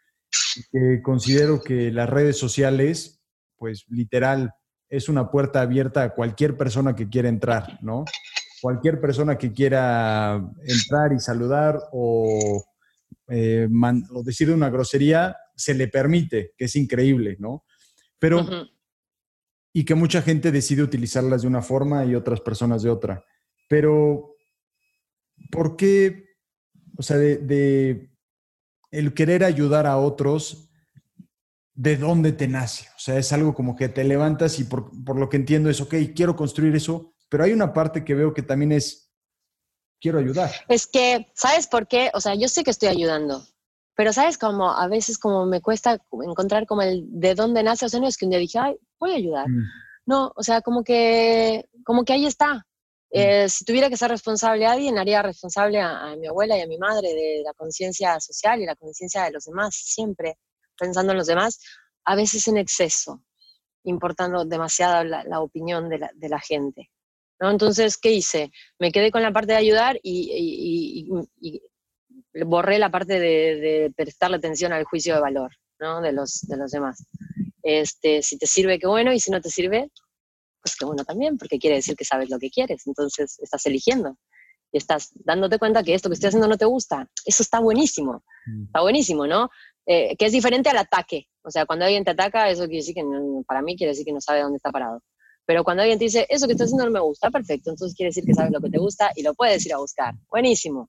considero que las redes sociales pues literal es una puerta abierta a cualquier persona que quiera entrar, ¿no? Cualquier persona que quiera entrar y saludar o, eh, decir una grosería, se le permite, que es increíble, ¿no? Pero, y que mucha gente decide utilizarlas de una forma y otras personas de otra. Pero, ¿por qué, o sea, de el querer ayudar a otros de dónde te nace. O sea, es algo como que te levantas y por, lo que entiendo es, ok, quiero construir eso, pero hay una parte que veo que también es, quiero ayudar. Es que, ¿sabes por qué? O sea, yo sé que estoy ayudando, pero ¿sabes cómo a veces como me cuesta encontrar como el de dónde nace? O sea, no es que un día dije, ay, voy a ayudar. Mm. No, o sea, como que, como que ahí está. Mm. Eh, si tuviera que ser responsable a alguien, haría responsable a, a mi abuela y a mi madre de la conciencia social y la conciencia de los demás, siempre pensando en los demás, a veces en exceso, importando demasiado la, opinión de la, gente. ¿no? Entonces, ¿qué hice? Me quedé con la parte de ayudar y, borré la parte de, prestarle atención al juicio de valor ¿no? de, los, de los demás. Este, si te sirve, qué bueno, y si no te sirve, pues qué bueno también, porque quiere decir que sabes lo que quieres, entonces estás eligiendo y estás dándote cuenta que esto que estoy haciendo no te gusta. Eso está buenísimo, mm. está buenísimo, ¿no? Eh, que es diferente al ataque. O sea, cuando alguien te ataca, eso quiere decir que para mí quiere decir que no sabe dónde está parado. Pero cuando alguien te dice, eso que estás haciendo no me gusta, perfecto, entonces quiere decir que sabes lo que te gusta y lo puedes ir a buscar. Buenísimo.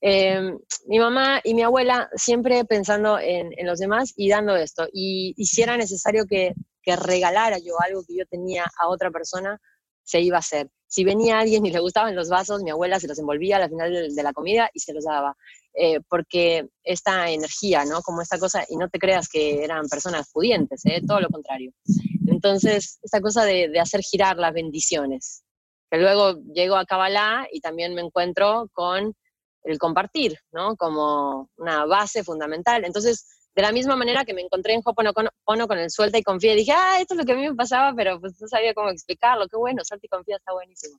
Em, mi mamá y mi abuela siempre pensando en, los demás y dando esto. Y, si era necesario que, que regalara yo algo que yo tenía a otra persona, se iba a hacer. Si venía alguien y le gustaban los vasos, mi abuela se los envolvía al final de, la comida y se los daba. Eh, porque esta energía, ¿no? Como esta cosa, y no te creas que eran personas pudientes, ¿eh? todo lo contrario. Entonces, esta cosa de, de hacer girar las bendiciones, que luego llego a Kabbalah y también me encuentro con el compartir, ¿no? Como una base fundamental. Entonces, de la misma manera que me encontré en Hoponopono con el suelta y confía, dije, ah, esto es lo que a mí me pasaba, pero pues no sabía cómo explicarlo, qué bueno, suelta y confía está buenísimo.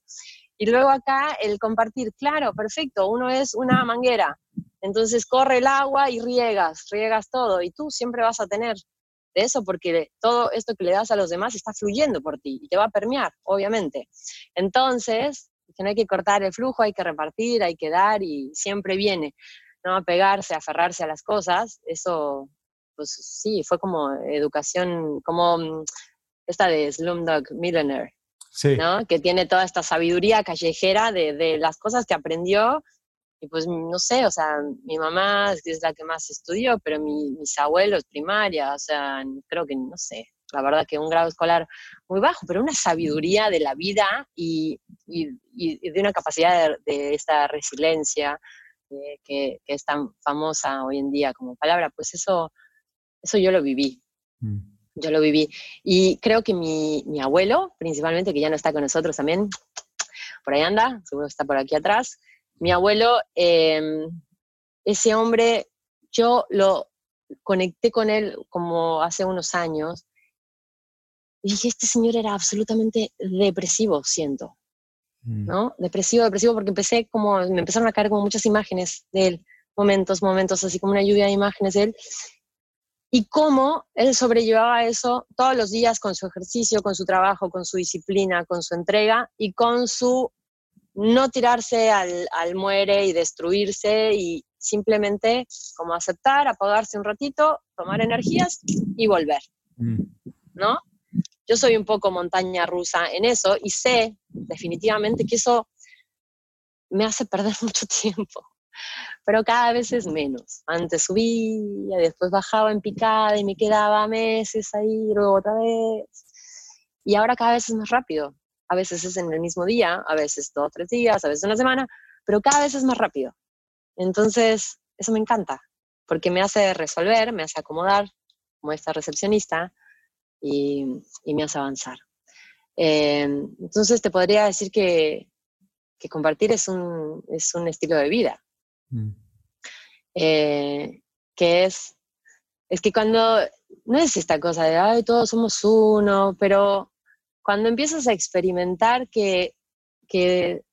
Y luego acá el compartir, claro, perfecto, uno es una manguera, entonces corre el agua y riegas, riegas todo, y tú siempre vas a tener de eso porque todo esto que le das a los demás está fluyendo por ti y te va a permear, obviamente. Entonces, que no hay que cortar el flujo, hay que repartir, hay que dar y siempre viene. ¿no? Apegarse, aferrarse a las cosas, eso, pues sí, fue como educación, como mm, esta de Slumdog Millionaire, ¿no? Que tiene toda esta sabiduría callejera de, de, las cosas que aprendió. Y pues no sé, o sea, mi mamá es la que más estudió, pero mis abuelos primaria, o sea, creo que, no sé, la verdad que un grado escolar muy bajo, pero una sabiduría de la vida y, y, y de una capacidad de, de esta resiliencia, que, es tan famosa hoy en día como palabra, pues eso, eso yo lo viví. Mm. Yo lo viví. Y creo que mi, mi, abuelo, principalmente, que ya no está con nosotros también, por ahí anda, seguro está por aquí atrás. Mi abuelo, em, ese hombre, yo lo conecté con él como hace unos años. Y dije, este señor era absolutamente depresivo, siento. Mm. ¿no? Depresivo, depresivo, porque empecé como, me empezaron a caer como muchas imágenes de él, momentos, momentos, así como una lluvia de imágenes de él, y cómo él sobrellevaba eso todos los días con su ejercicio, con su trabajo, con su disciplina, con su entrega y con su no tirarse al, al muere y destruirse y simplemente como aceptar, apagarse un ratito, tomar energías y volver, mm. ¿no? Yo soy un poco montaña rusa en eso y sé definitivamente que eso me hace perder mucho tiempo, pero cada vez es menos. Antes subía, después bajaba en picada y me quedaba meses ahí, luego otra vez. Y ahora cada vez es más rápido. A veces es en el mismo día, a veces dos tres días, a veces una semana, pero cada vez es más rápido. Entonces, eso me encanta, porque me hace resolver, me hace acomodar, como esta recepcionista, y, me hace avanzar. Eh, entonces te podría decir que, que compartir es un, es un, estilo de vida. Mm. Eh, que es, es que cuando, no es esta cosa de, ay, todos somos uno, pero cuando empiezas a experimentar que, que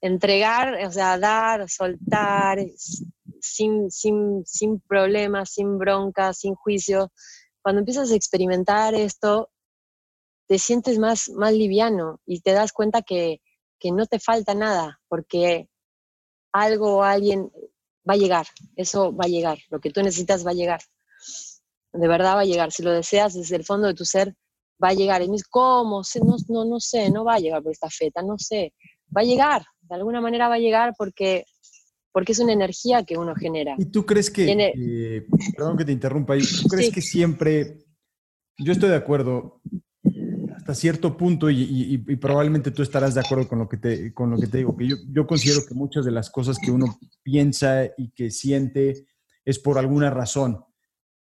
entregar, o sea, dar, soltar, sin, sin, sin problemas, sin bronca, sin juicio, cuando empiezas a experimentar esto, te sientes más, más liviano y te das cuenta que, no te falta nada, porque algo o alguien va a llegar, eso va a llegar, lo que tú necesitas va a llegar, de verdad va a llegar, si lo deseas desde el fondo de tu ser, va a llegar. Y me ¿cómo? No, no, no sé, no va a llegar por esta feta, no sé, va a llegar, de alguna manera va a llegar porque porque es una energía que uno genera. ¿Y tú crees que, eh, perdón que te interrumpa ahí, tú crees que siempre, yo estoy de acuerdo hasta cierto punto y, probablemente tú estarás de acuerdo con lo que te, con lo que te digo, que yo, yo considero que muchas de las cosas que uno piensa y que siente es por alguna razón,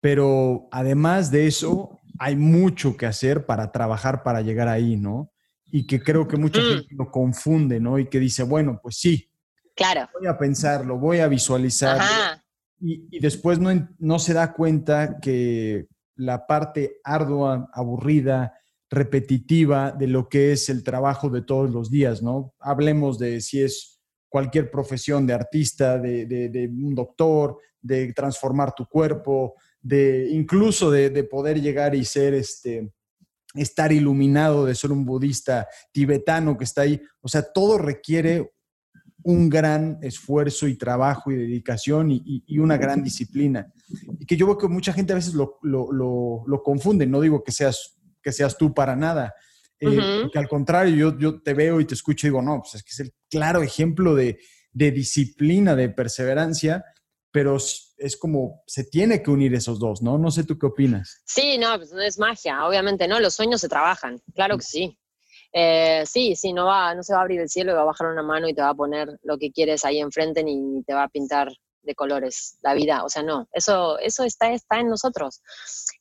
pero además de eso, hay mucho que hacer para trabajar para llegar ahí, ¿no? Y que creo que mucha mm. gente lo confunde, ¿no? Y que dice, bueno, pues sí, Claro. Voy a pensarlo, voy a visualizar. Y, después no, no se da cuenta que la parte ardua, aburrida, repetitiva de lo que es el trabajo de todos los días, ¿no? Hablemos de si es cualquier profesión de artista, de, de, un doctor, de transformar tu cuerpo, de incluso de, de, poder llegar y ser este estar iluminado, de ser un budista tibetano que está ahí. O sea, todo requiere un gran esfuerzo y trabajo y dedicación y, una gran disciplina. Y que yo veo que mucha gente a veces lo, confunde, no digo que seas, que seas tú para nada, eh, que al contrario, yo, yo te veo y te escucho y digo, no, pues es que es el claro ejemplo de, de disciplina, de perseverancia, pero es como, se tiene que unir esos dos, ¿no? No sé tú qué opinas. Sí, no, pues no es magia, obviamente, ¿no? Los sueños se trabajan, claro que sí. Eh, sí, sí, no, va, no se va a abrir el cielo y va a bajar una mano y te va a poner lo que quieres ahí enfrente ni, te va a pintar de colores la vida. O sea, no, eso, eso está, está en nosotros.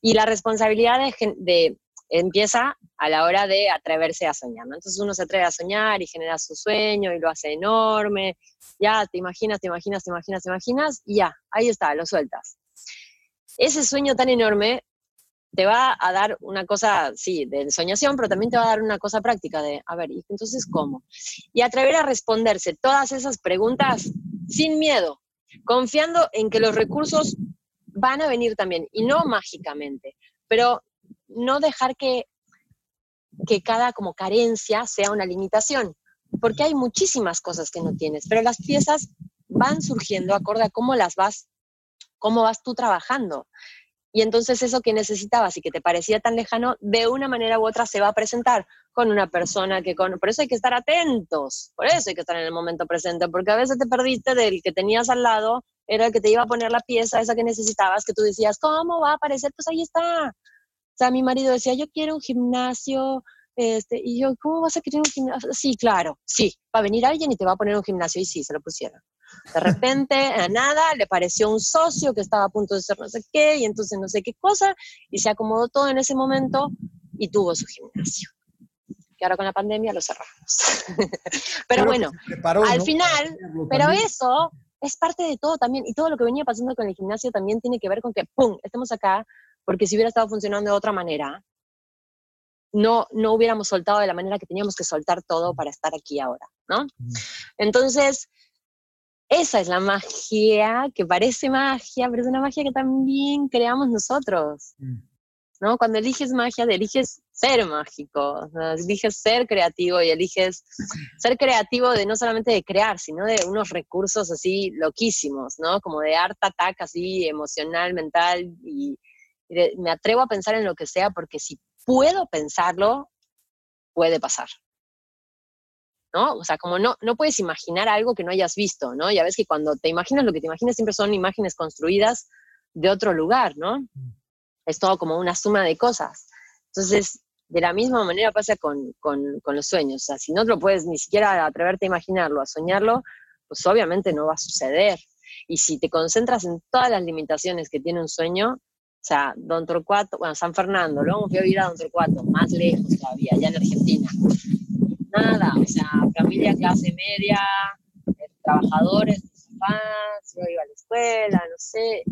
Y la responsabilidad de, empieza a la hora de atreverse a soñar, ¿no? Entonces uno se atreve a soñar y genera su sueño y lo hace enorme, ya te imaginas, te imaginas, te imaginas, te imaginas, y ya, ahí está, lo sueltas. Ese sueño tan enorme te va a dar una cosa, sí, de soñación, pero también te va a dar una cosa práctica de, a ver, ¿y entonces cómo? Y atrever a responderse todas esas preguntas sin miedo, confiando en que los recursos van a venir también, y no mágicamente, pero no dejar que, que cada como carencia sea una limitación, porque hay muchísimas cosas que no tienes, pero las piezas van surgiendo acorde a cómo las vas, cómo vas tú trabajando. Y entonces eso que necesitabas y que te parecía tan lejano, de una manera u otra se va a presentar con una persona que con... Por eso hay que estar atentos, por eso hay que estar en el momento presente, porque a veces te perdiste del que tenías al lado, era el que te iba a poner la pieza esa que necesitabas, que tú decías, ¿cómo va a aparecer? Pues ahí está. O sea, mi marido decía, yo quiero un gimnasio, este, y yo, ¿cómo vas a querer un gimnasio? Sí, claro, sí, va a venir alguien y te va a poner un gimnasio, y sí, se lo pusieron. De repente, a nada, le pareció un socio que estaba a punto de ser no sé qué, y entonces no sé qué cosa, y se acomodó todo en ese momento y tuvo su gimnasio. Que ahora con la pandemia lo cerramos. pero, bueno, al final, pero eso es parte de todo también, y todo lo que venía pasando con el gimnasio también tiene que ver con que, ¡pum!, estemos acá, porque si hubiera estado funcionando de otra manera, no, no hubiéramos soltado de la manera que teníamos que soltar todo para estar aquí ahora, ¿no? Entonces, esa es la magia que parece magia, pero es una magia que también creamos nosotros. Mm. ¿no? Cuando eliges magia, eliges ser mágico, eliges ser creativo y eliges ser creativo de no solamente de crear, sino de unos recursos así loquísimos, ¿no? Como de art attack así emocional, mental y, me atrevo a pensar en lo que sea porque si puedo pensarlo, puede pasar. ¿No? O sea, como no, no puedes imaginar algo que no hayas visto, ¿no? Ya ves que cuando te imaginas lo que te imaginas siempre son imágenes construidas de otro lugar, ¿no? Es todo como una suma de cosas. Entonces, de la misma manera pasa con, con, con los sueños. O sea, si no lo puedes ni siquiera atreverte a imaginarlo, a soñarlo, pues obviamente no va a suceder. Y si te concentras en todas las limitaciones que tiene un sueño, o sea, Don Torcuato, bueno, San Fernando, luego fui a vivir a Don Torcuato, más lejos todavía, allá en Argentina nada, o sea, familia clase media, eh, trabajadores, papás, yo iba a la escuela, no sé.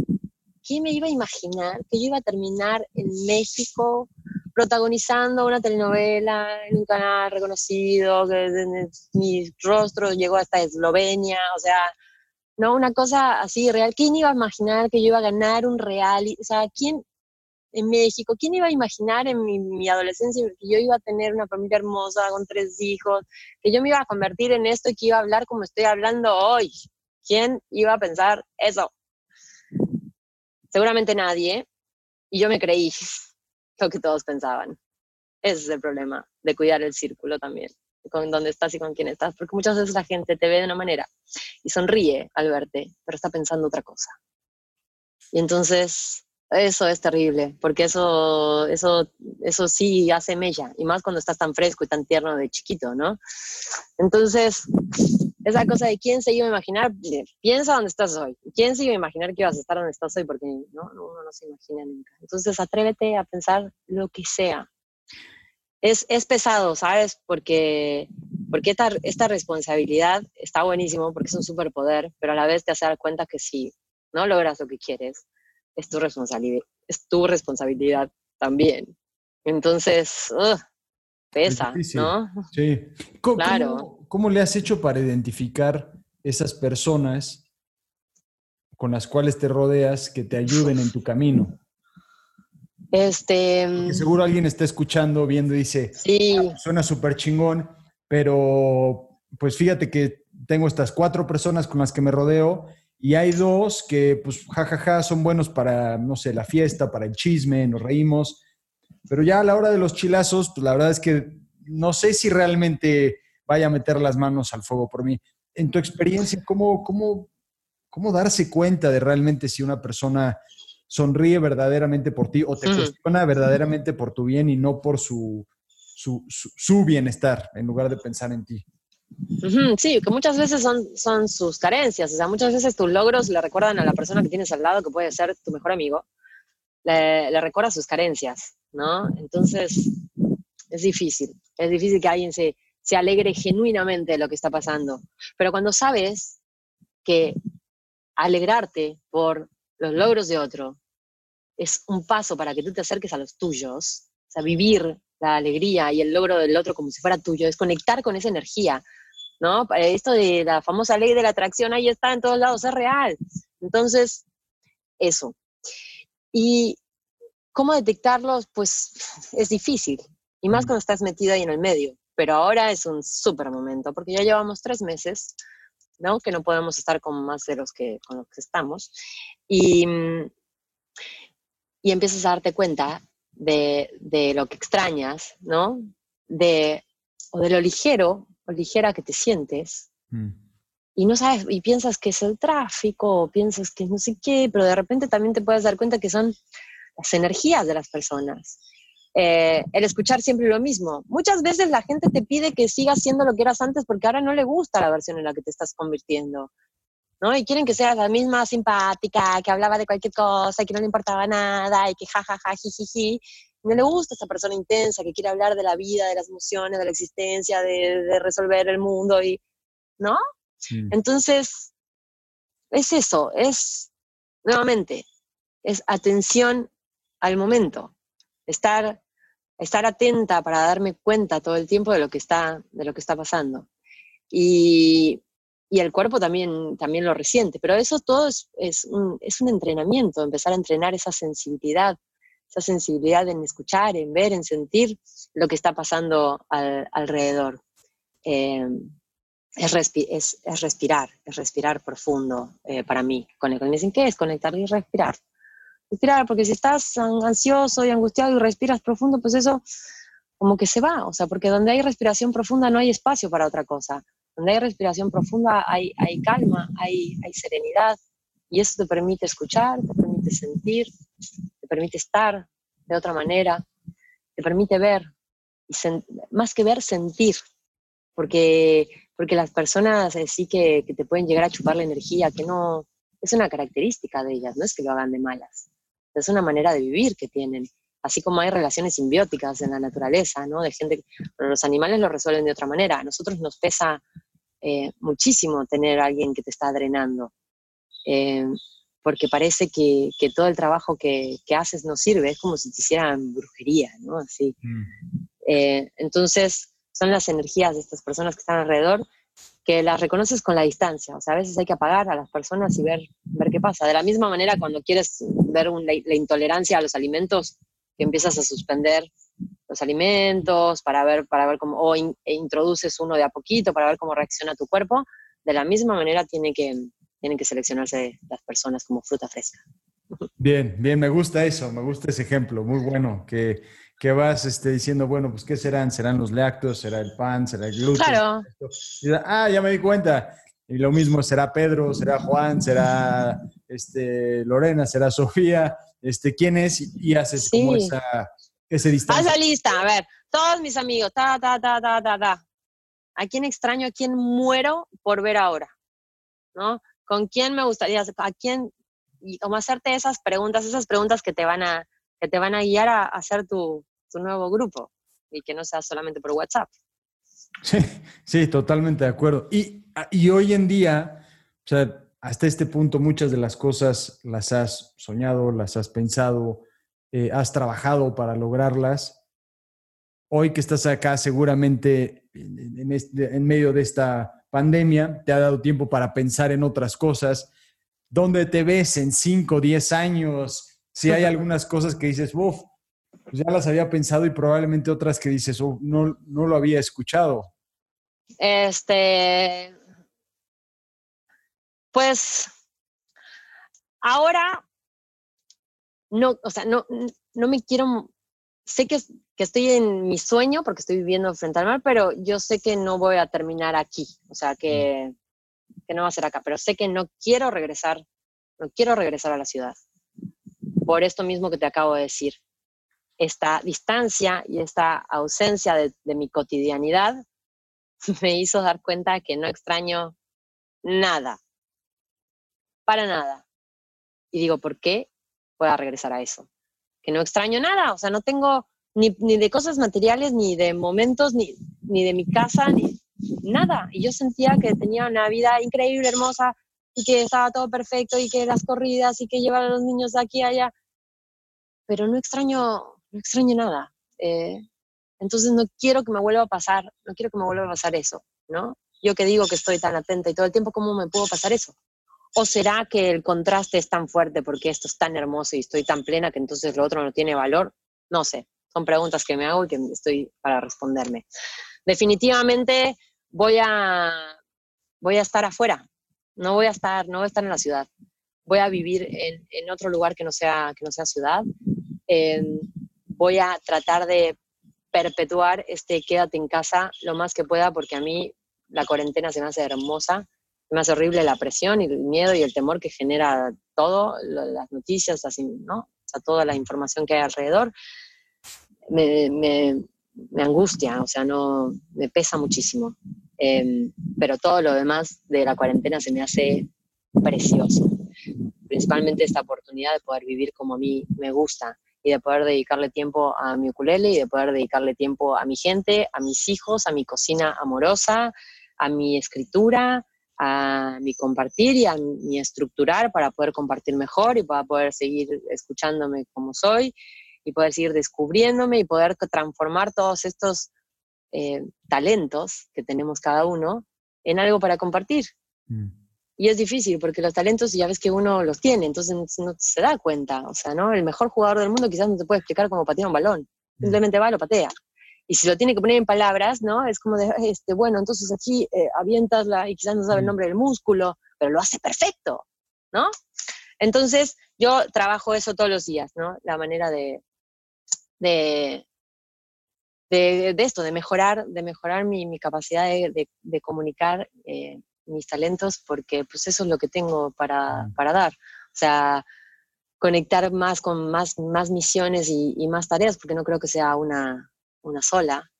¿Quién me iba a imaginar que yo iba a terminar en México protagonizando una telenovela en un canal reconocido, que mi rostro llegó hasta Eslovenia, o sea, no, una cosa así real. ¿Quién iba a imaginar que yo iba a ganar un reality? O sea, ¿quién, en México. ¿Quién iba a imaginar en mi, adolescencia que yo iba a tener una familia hermosa con tres hijos, que yo me iba a convertir en esto y que iba a hablar como estoy hablando hoy? ¿Quién iba a pensar eso? Seguramente nadie. Y yo me creí lo que todos pensaban. Ese es el problema de cuidar el círculo también, con dónde estás y con quién estás, porque muchas veces la gente te ve de una manera y sonríe al verte, pero está pensando otra cosa. Y entonces eso es terrible, porque eso, eso, eso sí hace mella, y más cuando estás tan fresco y tan tierno de chiquito, ¿no? Entonces, esa cosa de quién se iba a imaginar, piensa dónde estás hoy. ¿Quién se iba a imaginar que ibas a estar donde estás hoy? Porque no, uno no se imagina nunca. Entonces, atrévete a pensar lo que sea. Es, es pesado, ¿sabes? Porque, porque esta, esta responsabilidad está buenísimo, porque es un superpoder, pero a la vez te hace dar cuenta que si no logras lo que quieres, es tu responsabilidad, es tu responsabilidad también. Entonces, pesa, ¿no? Sí. ¿Cómo, claro. ¿cómo, le has hecho para identificar esas personas con las cuales te rodeas que te ayuden en tu camino? Este. Porque seguro alguien está escuchando, viendo y dice: Sí. Ah, suena súper chingón, pero pues fíjate que tengo estas cuatro personas con las que me rodeo y hay dos que, pues, jajaja, son buenos para, no sé, la fiesta, para el chisme, nos reímos. Pero ya a la hora de los chilazos, pues la verdad es que no sé si realmente vaya a meter las manos al fuego por mí. en tu experiencia, ¿cómo, cómo, cómo darse cuenta de realmente si una persona sonríe verdaderamente por ti o te cuestiona verdaderamente por tu bien y no por su, su, su, bienestar en lugar de pensar en ti? Sí, que muchas veces son, son sus carencias, o sea, muchas veces tus logros le recuerdan a la persona que tienes al lado, que puede ser tu mejor amigo, le, recuerda sus carencias, ¿no? Entonces, es difícil, es difícil que alguien se, se alegre genuinamente de lo que está pasando. Pero cuando sabes que alegrarte por los logros de otro es un paso para que tú te acerques a los tuyos, o sea, vivir la alegría y el logro del otro como si fuera tuyo, es conectar con esa energía, ¿no? Esto de la famosa ley de la atracción ahí está en todos lados, es real. Entonces, eso. Y cómo detectarlos, pues es difícil, y más cuando estás metido ahí en el medio. Pero ahora es un súper momento, porque ya llevamos tres meses, ¿no? Que no podemos estar con más de los que, con los que estamos. Y, y empiezas a darte cuenta de, de, lo que extrañas, ¿no? De, o de lo ligero o ligera que te sientes. Mm. Y no sabes, y piensas que es el tráfico, o piensas que no sé qué, pero de repente también te puedes dar cuenta que son las energías de las personas. Eh, el escuchar siempre lo mismo. Muchas veces la gente te pide que sigas siendo lo que eras antes porque ahora no le gusta la versión en la que te estás convirtiendo. ¿no? Y quieren que seas la misma simpática, que hablaba de cualquier cosa, que no le importaba nada, y que jajaja, jijiji. No le gusta esa persona intensa que quiere hablar de la vida, de las emociones, de la existencia, de, resolver el mundo, y, ¿no? Entonces, es eso, es, nuevamente, es atención al momento, estar estar atenta para darme cuenta todo el tiempo de lo que está, de lo que está pasando. Y, y el cuerpo también, también lo resiente, pero eso todo es, es, un, es, un, entrenamiento, empezar a entrenar esa sensibilidad, esa sensibilidad en escuchar, en ver, en sentir lo que está pasando alrededor. Eh, es, es, es, respirar, es respirar profundo eh, para mí. El, me dicen, ¿qué es conectar y respirar? respirar, porque si estás ansioso y angustiado y respiras profundo, pues eso como que se va, o sea, porque donde hay respiración profunda no hay espacio para otra cosa. Donde hay respiración profunda hay, hay calma, hay, hay serenidad, y eso te permite escuchar, te permite sentir, te permite estar de otra manera, te permite ver, y más que ver, sentir, porque, porque las personas sí que, que, te pueden llegar a chupar la energía, que no es una característica de ellas, no es que lo hagan de malas es una manera de vivir que tienen. Así como hay relaciones simbióticas en la naturaleza, ¿no? De gente, pero los animales lo resuelven de otra manera. A nosotros nos pesa eh, muchísimo tener a alguien que te está drenando, eh, porque parece que, que, todo el trabajo que, que, haces no sirve, es como si te hicieran brujería, ¿no? Así. Mm. Eh, entonces, son las energías de estas personas que están alrededor que las reconoces con la distancia. O sea, a veces hay que apagar a las personas y ver, ver qué pasa. De la misma manera, cuando quieres ver la, intolerancia a los alimentos, que empiezas a suspender los alimentos para ver, para ver cómo, o e introduces uno de a poquito para ver cómo reacciona tu cuerpo, de la misma manera tiene que, tienen que seleccionarse las personas como fruta fresca. Bien, bien, me gusta eso, me gusta ese ejemplo, muy bueno, que que vas este, diciendo, bueno, pues ¿qué serán? ¿Serán los lácteos? ¿Será el pan? ¿Será el gluten? Claro. ah, ya me di cuenta. Y lo mismo, será Pedro, será Juan, será este, Lorena, será Sofía. Este, ¿Quién es? Y, haces como esa, ese distancia. Haz la lista, a ver, todos mis amigos, ta, ta, ta, ta, ta, ta. ¿A quién extraño? ¿A quién muero por ver ahora? ¿No? ¿Con quién me gustaría? ¿A quién? Y como hacerte esas preguntas, esas preguntas que te van a, que te van a guiar a, hacer tu, tu, nuevo grupo y que no sea solamente por WhatsApp. Sí, sí, totalmente de acuerdo. Y, y hoy en día, o sea, hasta este punto muchas de las cosas las has soñado, las has pensado, eh, has trabajado para lograrlas. Hoy que estás acá, seguramente en, en, medio de esta pandemia, te ha dado tiempo para pensar en otras cosas. ¿Dónde te ves en 5, 10 años? sí hay algunas cosas que dices, uff, pues ya las había pensado y probablemente otras que dices, no, no lo había escuchado. Este, pues ahora no, o sea, no, no me quiero, sé que, que estoy en mi sueño porque estoy viviendo frente al mar, pero yo sé que no voy a terminar aquí, o sea, que, que no va a ser acá, pero sé que no quiero regresar, no quiero regresar a la ciudad. Por esto mismo que te acabo de decir. Esta distancia y esta ausencia de, de mi cotidianidad me hizo dar cuenta que no extraño nada, para nada. Y digo, ¿por qué pueda regresar a eso? Que no extraño nada, o sea, no tengo ni, ni de cosas materiales, ni de momentos, ni, ni de mi casa, ni nada. Y yo sentía que tenía una vida increíble, hermosa, y que estaba todo perfecto, y que las corridas, y que llevar a los niños de aquí a allá. Pero no extraño, no extraño nada. Eh, entonces no quiero que me vuelva a pasar, no quiero que me vuelva a pasar eso, ¿no? Yo que digo que estoy tan atenta y todo el tiempo, ¿cómo me puedo pasar eso? ¿O será que el contraste es tan fuerte porque esto es tan hermoso y estoy tan plena que entonces lo otro no tiene valor? No sé, son preguntas que me hago y que estoy para responderme. Definitivamente voy a, voy a estar afuera, no voy a estar, no estar en la ciudad. Voy a vivir en, en otro lugar que no sea, que no sea ciudad. Eh, voy a tratar de perpetuar este quédate en casa lo más que pueda porque a mí la cuarentena se me hace hermosa, se me hace horrible la presión y el miedo y el temor que genera todo, las noticias, así, ¿no? O sea, toda la información que hay alrededor, me, angustia, o sea, no, me pesa muchísimo. Eh, pero todo lo demás de la cuarentena se me hace precioso. Principalmente esta oportunidad de poder vivir como a mí me gusta y de poder dedicarle tiempo a mi ukulele y de poder dedicarle tiempo a mi gente, a mis hijos, a mi cocina amorosa, a mi escritura, a mi compartir y a mi estructurar para poder compartir mejor y para poder seguir escuchándome como soy y poder seguir descubriéndome y poder transformar todos estos eh, talentos que tenemos cada uno en algo para compartir. Mm. Y es difícil porque los talentos ya ves que uno los tiene, entonces no se da cuenta. O sea, ¿no? El mejor jugador del mundo quizás no te puede explicar cómo patea un balón. Mm. Simplemente va, lo patea. Y si lo tiene que poner en palabras, ¿no? Es como de, este, bueno, entonces aquí eh, avientasla y quizás no sabe el mm. nombre del músculo, pero lo hace perfecto, ¿no? Entonces, yo trabajo eso todos los días, ¿no? La manera de, de, de, esto, de mejorar, de mejorar mi, mi capacidad de, de comunicar eh, mis talentos porque pues eso es lo que tengo para, para dar. O sea, conectar más con más, más misiones y, más tareas, porque no creo que sea una, una sola,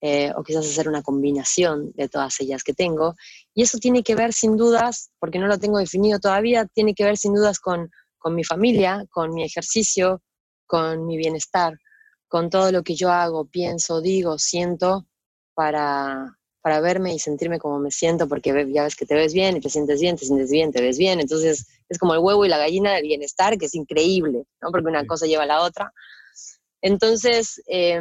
eh, o quizás hacer una combinación de todas ellas que tengo. Y eso tiene que ver sin dudas, porque no lo tengo definido todavía, tiene que ver sin dudas con, con mi familia, con mi ejercicio, con mi bienestar, con todo lo que yo hago, pienso, digo, siento para, para verme y sentirme como me siento, porque ya ves que te ves bien y te sientes bien, te sientes bien, te ves bien. Entonces es como el huevo y la gallina del bienestar, que es increíble, ¿no? Porque una cosa lleva a la otra. Entonces, eh,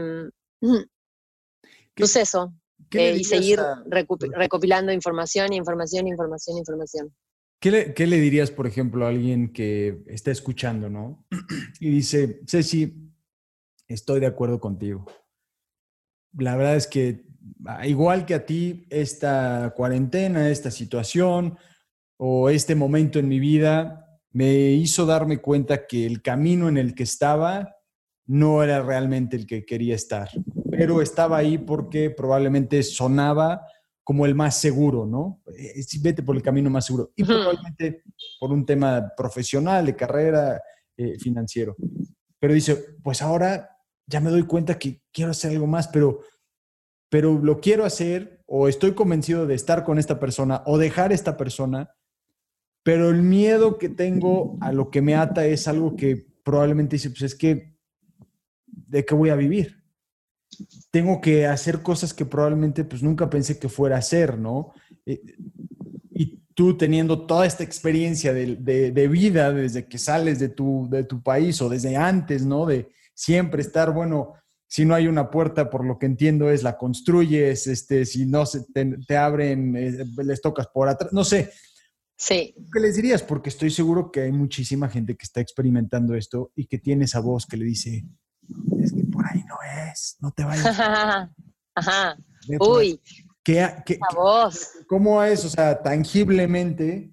pues eso, eh, y seguir recopilando información, información, información, información. ¿Qué le, ¿Qué le, dirías, por ejemplo, a alguien que está escuchando, ¿no? Y dice, Ceci, estoy de acuerdo contigo. La verdad es que igual que a ti, esta cuarentena, esta situación o este momento en mi vida me hizo darme cuenta que el camino en el que estaba no era realmente el que quería estar, pero estaba ahí porque probablemente sonaba como el más seguro, ¿no? Eh, vete por el camino más seguro. Y probablemente por un tema profesional, de carrera, eh, financiero. Pero dice, pues ahora ya me doy cuenta que quiero hacer algo más, pero pero lo quiero hacer o estoy convencido de estar con esta persona o dejar esta persona, pero el miedo que tengo a lo que me ata es algo que probablemente dice, pues es que, ¿de qué voy a vivir? Tengo que hacer cosas que probablemente pues nunca pensé que fuera a hacer, ¿no? Eh, y tú teniendo toda esta experiencia de, de, vida desde que sales de tu, de tu país o desde antes, ¿no? De siempre estar, bueno, si no hay una puerta, por lo que entiendo, es la construyes, este, si no se te, abren, eh, les tocas por atrás, no sé. Sí. ¿Qué les dirías? Porque estoy seguro que hay muchísima gente que está experimentando esto y que tiene esa voz que le dice, es que por ahí no es, no te vayas. Ajá. Uy. ¿Qué, qué, voz. ¿Cómo es? O sea, tangiblemente,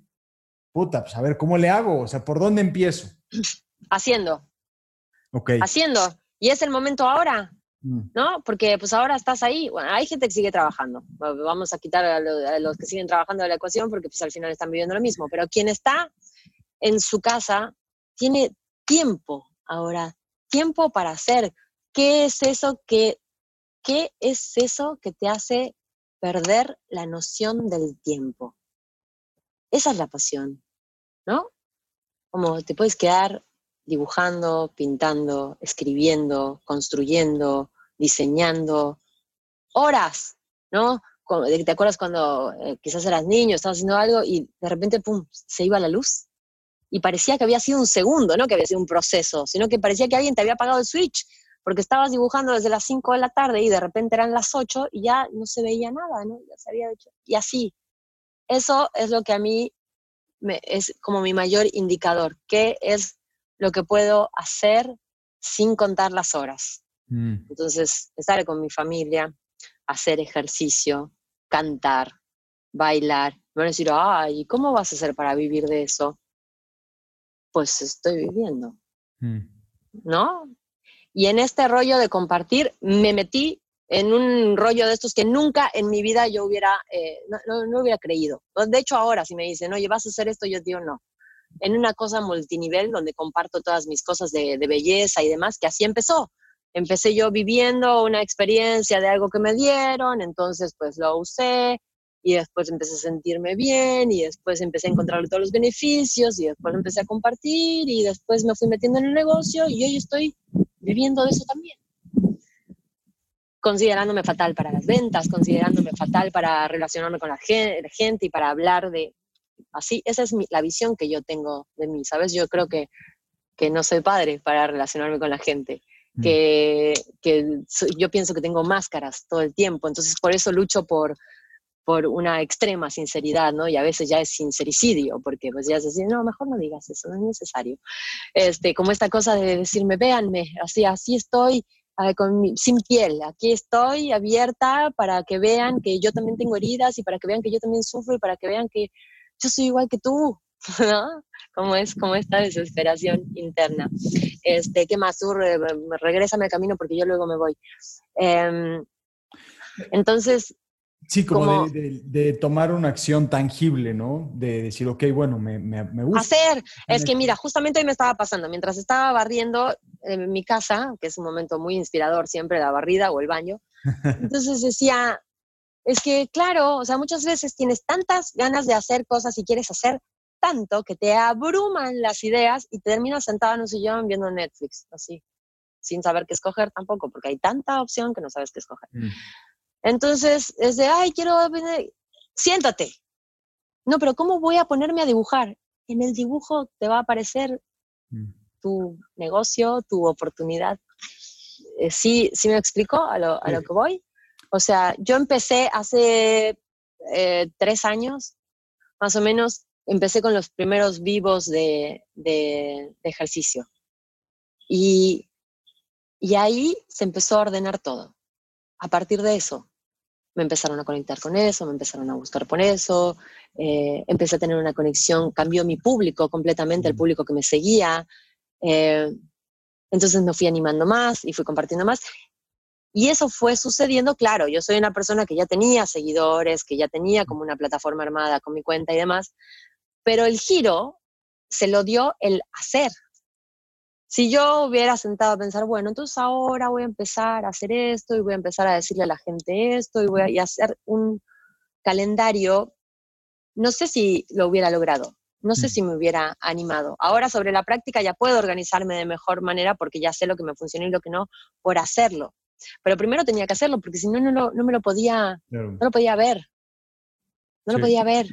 puta, pues a ver, ¿cómo le hago? O sea, ¿por dónde empiezo? Haciendo. Haciendo. Y es el momento ahora. Mm. ¿no? Porque pues ahora estás ahí, bueno, hay gente que sigue trabajando, vamos a quitar a, los que siguen trabajando de la ecuación porque pues al final están viviendo lo mismo, pero quien está en su casa tiene tiempo ahora, tiempo para hacer. ¿Qué es eso que, qué es eso que te hace perder la noción del tiempo? Esa es la pasión, ¿no? Como te puedes quedar dibujando, pintando, escribiendo, construyendo, diseñando, horas, ¿no? ¿Te acuerdas cuando eh, quizás eras niño, estabas haciendo algo y de repente, pum, se iba la luz? Y parecía que había sido un segundo, no que había sido un proceso, sino que parecía que alguien te había apagado el switch, porque estabas dibujando desde las 5 de la tarde y de repente eran las 8 y ya no se veía nada, ¿no? Ya se había hecho. Y así. Eso es lo que a mí me, es como mi mayor indicador, qué es lo que puedo hacer sin contar las horas. Mm. Entonces, estar con mi familia, hacer ejercicio, cantar, bailar. Me van a decir, ay, ¿cómo vas a hacer para vivir de eso? Pues estoy viviendo. Mm. ¿No? Y en este rollo de compartir, me metí en un rollo de estos que nunca en mi vida yo hubiera, eh, no, hubiera creído. De hecho, ahora si me dicen, oye, vas a hacer esto, yo digo, no en una cosa multinivel donde comparto todas mis cosas de, belleza y demás, que así empezó. Empecé yo viviendo una experiencia de algo que me dieron, entonces pues lo usé y después empecé a sentirme bien y después empecé a encontrar todos los beneficios y después empecé a compartir y después me fui metiendo en el negocio y hoy estoy viviendo de eso también considerándome fatal para las ventas, considerándome fatal para relacionarme con la gente y para hablar de, Así, esa es la visión que yo tengo de mí, ¿sabes? Yo creo que, que no soy padre para relacionarme con la gente, mm. que, que yo pienso que tengo máscaras todo el tiempo, entonces por eso lucho por, por una extrema sinceridad, ¿no? Y a veces ya es sincericidio, porque pues ya es decir, no, mejor no digas eso, no es necesario. Este, como esta cosa de decirme, véanme, así, así estoy, con sin piel, aquí estoy abierta para que vean que yo también tengo heridas y para que vean que yo también sufro y para que vean que yo soy igual que tú, ¿no? Como es como esta desesperación interna. Este, ¿Qué más? Tú re, regrésame al camino porque yo luego me voy. Em, entonces... Sí, como, De, tomar una acción tangible, ¿no? De decir, ok, bueno, me, me, me gusta. Hacer. Es que mira, justamente hoy me estaba pasando, mientras estaba barriendo en mi casa, que es un momento muy inspirador siempre, la barrida o el baño, entonces decía, es que, claro, o sea, muchas veces tienes tantas ganas de hacer cosas y quieres hacer tanto que te abruman las ideas y terminas sentado en un sillón viendo Netflix, así, sin saber qué escoger tampoco, porque hay tanta opción que no sabes qué escoger. Mm. Entonces, es de, ay, quiero, siéntate. No, pero ¿cómo voy a ponerme a dibujar? En el dibujo te va a aparecer mm. tu negocio, tu oportunidad. Eh, ¿Sí, ¿Sí me explico a lo, a lo que voy? O sea, yo empecé hace eh, tres años, más o menos, empecé con los primeros vivos de, ejercicio. Y, ahí se empezó a ordenar todo. A partir de eso, me empezaron a conectar con eso, me empezaron a buscar por eso, eh, empecé a tener una conexión, cambió mi público completamente, el público que me seguía. Eh, entonces me fui animando más y fui compartiendo más. Y eso fue sucediendo, claro, yo soy una persona que ya tenía seguidores, que ya tenía como una plataforma armada con mi cuenta y demás, pero el giro se lo dio el hacer. Si yo hubiera sentado a pensar, bueno, entonces ahora voy a empezar a hacer esto y voy a empezar a decirle a la gente esto y voy a hacer un calendario, no sé si lo hubiera logrado, no sé mm. si me hubiera animado. Ahora sobre la práctica ya puedo organizarme de mejor manera porque ya sé lo que me funciona y lo que no por hacerlo. Pero primero tenía que hacerlo porque si no, no, no me lo podía, no lo podía ver. No lo podía ver.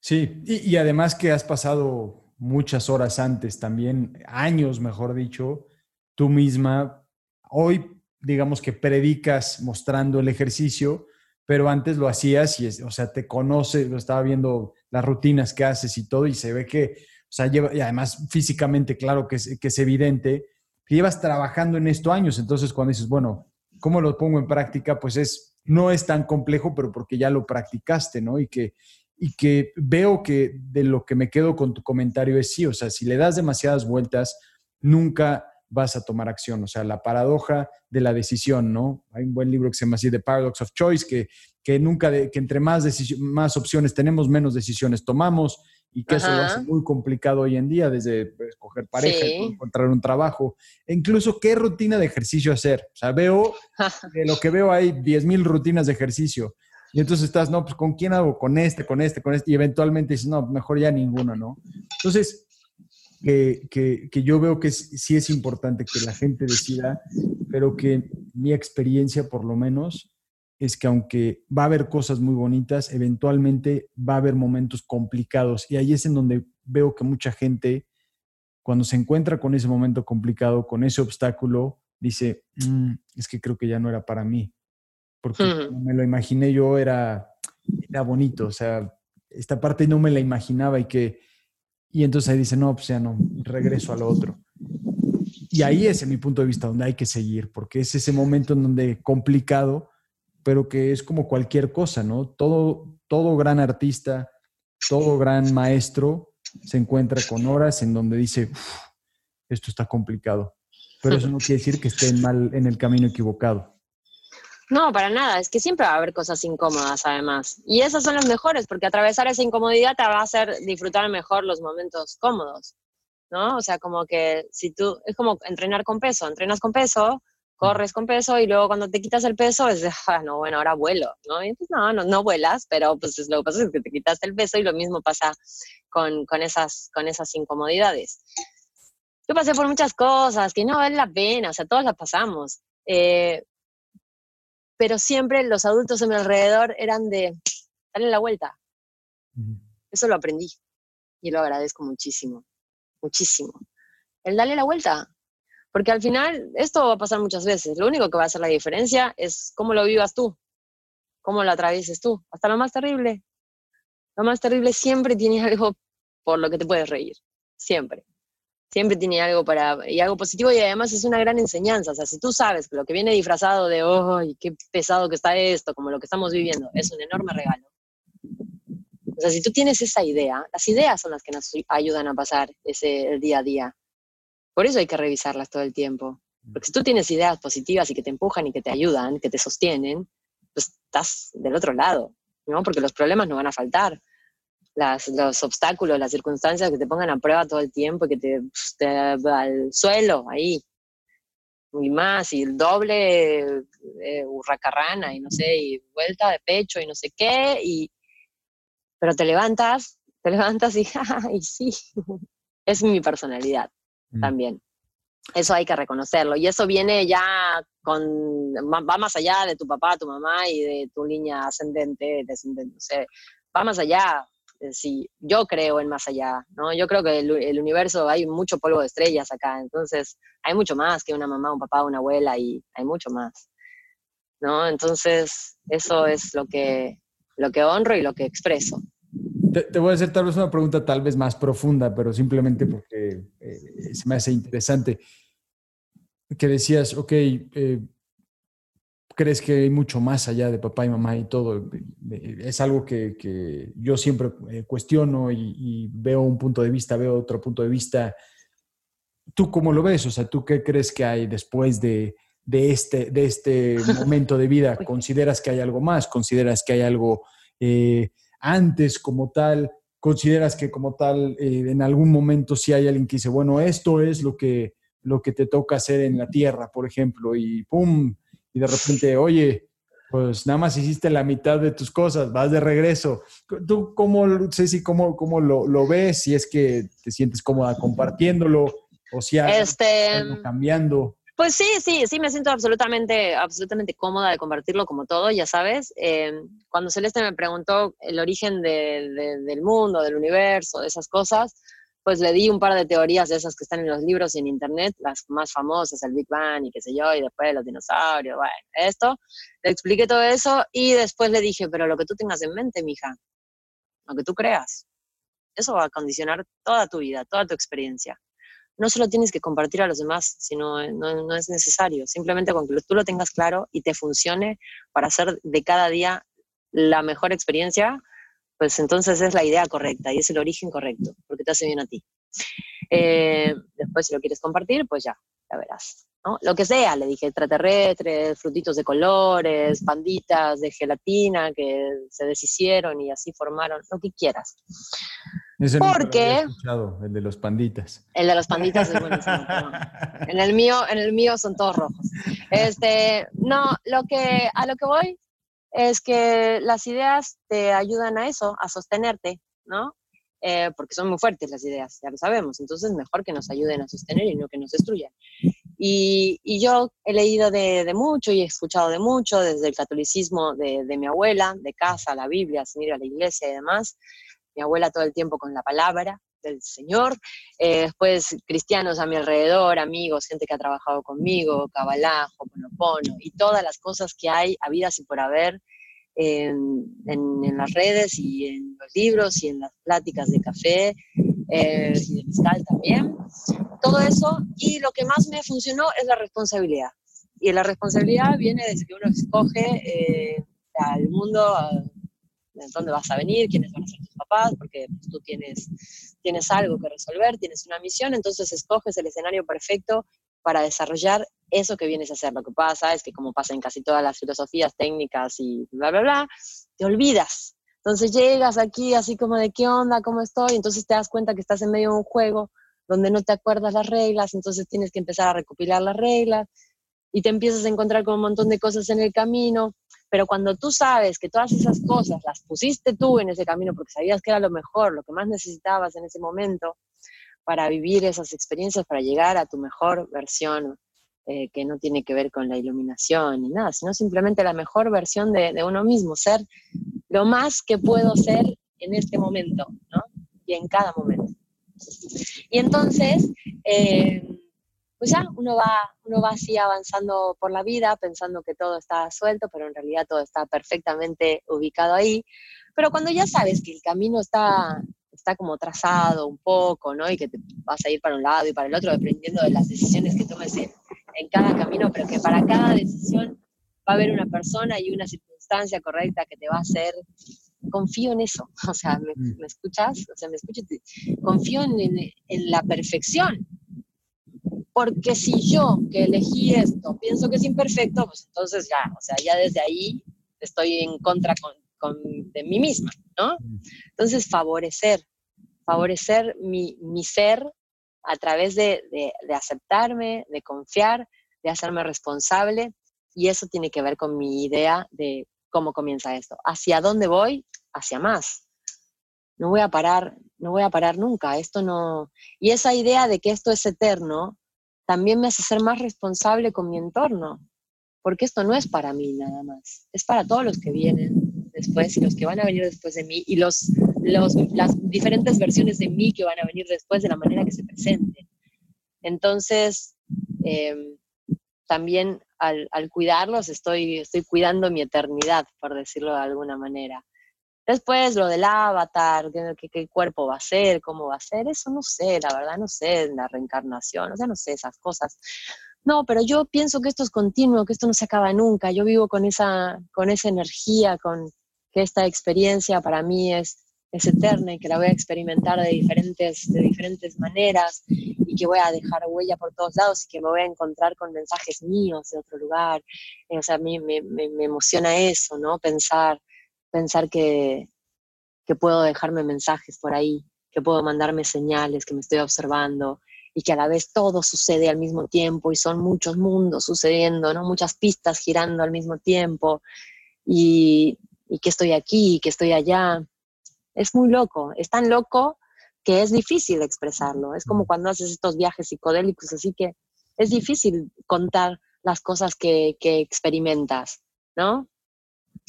Sí, y, además que has pasado muchas horas antes también, años mejor dicho, tú misma, hoy digamos que predicas mostrando el ejercicio, pero antes lo hacías y, o sea, te conoce, lo estaba viendo las rutinas que haces y todo y se ve que, o sea, lleva, y además físicamente, claro que es, que es evidente, llevas trabajando en esto años. Entonces, cuando dices, bueno, ¿cómo lo pongo en práctica? Pues es, no es tan complejo, pero porque ya lo practicaste, ¿no? Y que, y que veo que de lo que me quedo con tu comentario es sí, o sea, si le das demasiadas vueltas, nunca vas a tomar acción. O sea, la paradoja de la decisión, ¿no? Hay un buen libro que se llama así The Paradox of Choice, que, que nunca, que entre más, más opciones tenemos, menos decisiones tomamos y que eso lo hace muy complicado hoy en día, desde pues, escoger pareja, encontrar un trabajo, e incluso qué rutina de ejercicio hacer. O sea, veo, de lo que veo hay 10.000 rutinas de ejercicio. Y entonces estás, no, pues con quién hago, con este, con este, con este, y eventualmente dices, no, mejor ya ninguno, ¿no? Entonces, que, que, que yo veo que sí es importante que la gente decida, pero que mi experiencia por lo menos es que aunque va a haber cosas muy bonitas, eventualmente va a haber momentos complicados. Y ahí es en donde veo que mucha gente, cuando se encuentra con ese momento complicado, con ese obstáculo, dice, mm, es que creo que ya no era para mí porque me lo imaginé yo era, era bonito, o sea, esta parte no me la imaginaba y que, y entonces ahí dice, no, pues ya no, regreso al otro. Y ahí es, en mi punto de vista, donde hay que seguir, porque es ese momento en donde complicado, pero que es como cualquier cosa, ¿no? Todo, todo gran artista, todo gran maestro se encuentra con horas en donde dice, esto está complicado. Pero eso no quiere decir que esté mal en el camino equivocado. No, para nada, es que siempre va a haber cosas incómodas además. Y esas son las mejores, porque atravesar esa incomodidad te va a hacer disfrutar mejor los momentos cómodos, ¿no? O sea, como que si tú, es como entrenar con peso, entrenas con peso, corres con peso y luego cuando te quitas el peso es ah, no, bueno, ahora vuelo, ¿no? Y pues no, no, no vuelas, pero pues lo que pasa es que te quitaste el peso y lo mismo pasa con, con, esas, con esas incomodidades. Yo pasé por muchas cosas que no vale la pena, o sea, todas las pasamos. Eh, pero siempre los adultos a mi alrededor eran de, dale la vuelta. Eso lo aprendí y lo agradezco muchísimo, muchísimo. El darle la vuelta, porque al final esto va a pasar muchas veces. Lo único que va a hacer la diferencia es cómo lo vivas tú, cómo lo atravieses tú, hasta lo más terrible. Lo más terrible siempre tiene algo por lo que te puedes reír, siempre siempre tiene algo para, y algo positivo y además es una gran enseñanza. O sea, si tú sabes lo que viene disfrazado de, ¡ay, qué pesado que está esto! Como lo que estamos viviendo, es un enorme regalo. O sea, si tú tienes esa idea, las ideas son las que nos ayudan a pasar ese el día a día. Por eso hay que revisarlas todo el tiempo. Porque si tú tienes ideas positivas y que te empujan y que te ayudan, que te sostienen, pues estás del otro lado, ¿no? Porque los problemas no van a faltar los obstáculos, las circunstancias que te pongan a prueba todo el tiempo y que te, pues, te al suelo ahí. Y más, y el doble eh, hurracarrana, y no sé, y vuelta de pecho, y no sé qué, y, pero te levantas, te levantas y, y sí, es mi personalidad también. Eso hay que reconocerlo. Y eso viene ya con, va más allá de tu papá, tu mamá y de tu línea ascendente, descendente, no sé, va más allá. Eh, sí, yo creo en más allá, ¿no? Yo creo que el, el, universo, hay mucho polvo de estrellas acá, entonces hay mucho más que una mamá, un papá, una abuela y hay mucho más, ¿no? Entonces eso es lo que, lo que honro y lo que expreso. Te, voy a hacer tal vez una pregunta tal vez más profunda, pero simplemente porque eh, se me hace interesante. Que decías, ok, eh, crees que hay mucho más allá de papá y mamá y todo. Es algo que, yo siempre eh, cuestiono y, veo un punto de vista, veo otro punto de vista. ¿Tú cómo lo ves? O sea, ¿tú qué crees que hay después de, este, de este momento de vida? ¿Consideras que hay algo más? ¿Consideras que hay algo eh, antes como tal? ¿Consideras que como tal eh, en algún momento si hay alguien que dice, bueno, esto es lo que, lo que te toca hacer en la tierra, por ejemplo, y ¡pum! y de repente, oye, pues nada más hiciste la mitad de tus cosas, vas de regreso. ¿Tú cómo, Ceci, cómo, cómo lo, lo ves? Si es que te sientes cómoda compartiéndolo o si hay este, algo cambiando. Pues sí, sí, sí, me siento absolutamente, absolutamente cómoda de compartirlo como todo, ya sabes. Em, cuando Celeste me preguntó el origen del mundo, del universo, de esas cosas, pues le di un par de teorías de esas que están en los libros y en internet, las más famosas, el Big Bang y qué sé yo, y después los dinosaurios, bueno, esto. Le expliqué todo eso y después le dije, pero lo que tú tengas en mente, mija, lo que tú creas, eso va a condicionar toda tu vida, toda tu experiencia. No solo tienes que compartir a los demás, sino no, no es necesario. Simplemente con que tú lo tengas claro y te funcione para hacer de cada día la mejor experiencia, pues entonces es la idea correcta y es el origen correcto, porque te hace bien a ti. Eh, después, si lo quieres compartir, pues ya, ya verás. ¿no? Lo que sea, le dije extraterrestres, frutitos de colores, panditas de gelatina que se deshicieron y así formaron, lo que quieras. Ese Porque escuchado, el de los panditas. El de los panditas es buenísimo. en el mío, en el mío son todos rojos. Este, no, lo que a lo que voy es que las ideas te ayudan a eso, a sostenerte, ¿no? Eh, porque son muy fuertes las ideas, ya lo sabemos. Entonces, mejor que nos ayuden a sostener y no que nos destruyan. Y, y yo he leído de, de, mucho y he escuchado de mucho, desde el catolicismo de, de, mi abuela, de casa, la Biblia, sin ir a la iglesia y demás. Mi abuela todo el tiempo con la palabra del Señor. Eh, después, cristianos a mi alrededor, amigos, gente que ha trabajado conmigo, Kabbalah, Hoponopono, y todas las cosas que hay, habidas y por haber, en, en, las redes y en los libros y en las pláticas de café eh, y de mezcal también. Todo eso. Y lo que más me funcionó es la responsabilidad. Y la responsabilidad viene desde que uno escoge eh, al mundo, de dónde vas a venir, quiénes van a ser papás, porque pues, tú tienes, tienes algo que resolver, tienes una misión, entonces escoges el escenario perfecto para desarrollar eso que vienes a hacer. Lo que pasa es que como pasa en casi todas las filosofías técnicas y bla, bla, bla, te olvidas. Entonces llegas aquí así como de qué onda, cómo estoy, entonces te das cuenta que estás en medio de un juego donde no te acuerdas las reglas, entonces tienes que empezar a recopilar las reglas y te empiezas a encontrar con un montón de cosas en el camino, pero cuando tú sabes que todas esas cosas las pusiste tú en ese camino porque sabías que era lo mejor, lo que más necesitabas en ese momento para vivir esas experiencias, para llegar a tu mejor versión eh, que no tiene que ver con la iluminación ni nada, sino simplemente la mejor versión de, uno mismo, ser lo más que puedo ser en este momento, ¿no? Y en cada momento. Y entonces, eh, pues ya, uno va, uno va así avanzando por la vida pensando que todo está suelto, pero en realidad todo está perfectamente ubicado ahí. Pero cuando ya sabes que el camino está, está como trazado un poco, ¿no? Y que te vas a ir para un lado y para el otro, dependiendo de las decisiones que tomes en, en cada camino, pero que para cada decisión va a haber una persona y una circunstancia correcta que te va a hacer. Confío en eso, o sea, ¿me, mm. escuchas? O sea, me escuchas, confío en, en, la perfección. Porque si yo que elegí esto pienso que es imperfecto, pues entonces ya, o sea, ya desde ahí estoy en contra con, con, de mí misma, ¿no? Entonces, favorecer, favorecer mi, mi ser a través de, aceptarme, de confiar, de hacerme responsable. Y eso tiene que ver con mi idea de cómo comienza esto. ¿Hacia dónde voy? Hacia más. No voy a parar, no voy a parar nunca. Esto no. Y esa idea de que esto es eterno también me hace ser más responsable con mi entorno, porque esto no es para mí nada más, es para todos los que vienen después y los que van a venir después de mí y los las diferentes versiones de mí que van a venir después de la manera que se presenten. Entonces, em, también al, cuidarlos estoy, estoy cuidando mi eternidad, por decirlo de alguna manera. Después lo del avatar, qué, qué, cuerpo va a ser, cómo va a ser, eso no sé, la verdad no sé, la reencarnación, o sea, no sé esas cosas. No, pero yo pienso que esto es continuo, que esto no se acaba nunca. Yo vivo con esa, con esa energía, con que esta experiencia para mí es, es eterna y que la voy a experimentar de diferentes, de diferentes maneras y que voy a dejar huella por todos lados y que me voy a encontrar con mensajes míos de otro lugar. O sea, a mí me, me emociona eso, ¿no? Pensar, pensar que, que puedo dejarme mensajes por ahí, que puedo mandarme señales, que me estoy observando y que a la vez todo sucede al mismo tiempo y son muchos mundos sucediendo, ¿no? Muchas pistas girando al mismo tiempo y, y que estoy aquí y que estoy allá es muy loco, es tan loco que es difícil expresarlo. Es como cuando haces estos viajes psicodélicos, así que es difícil contar las cosas que, experimentas, ¿no?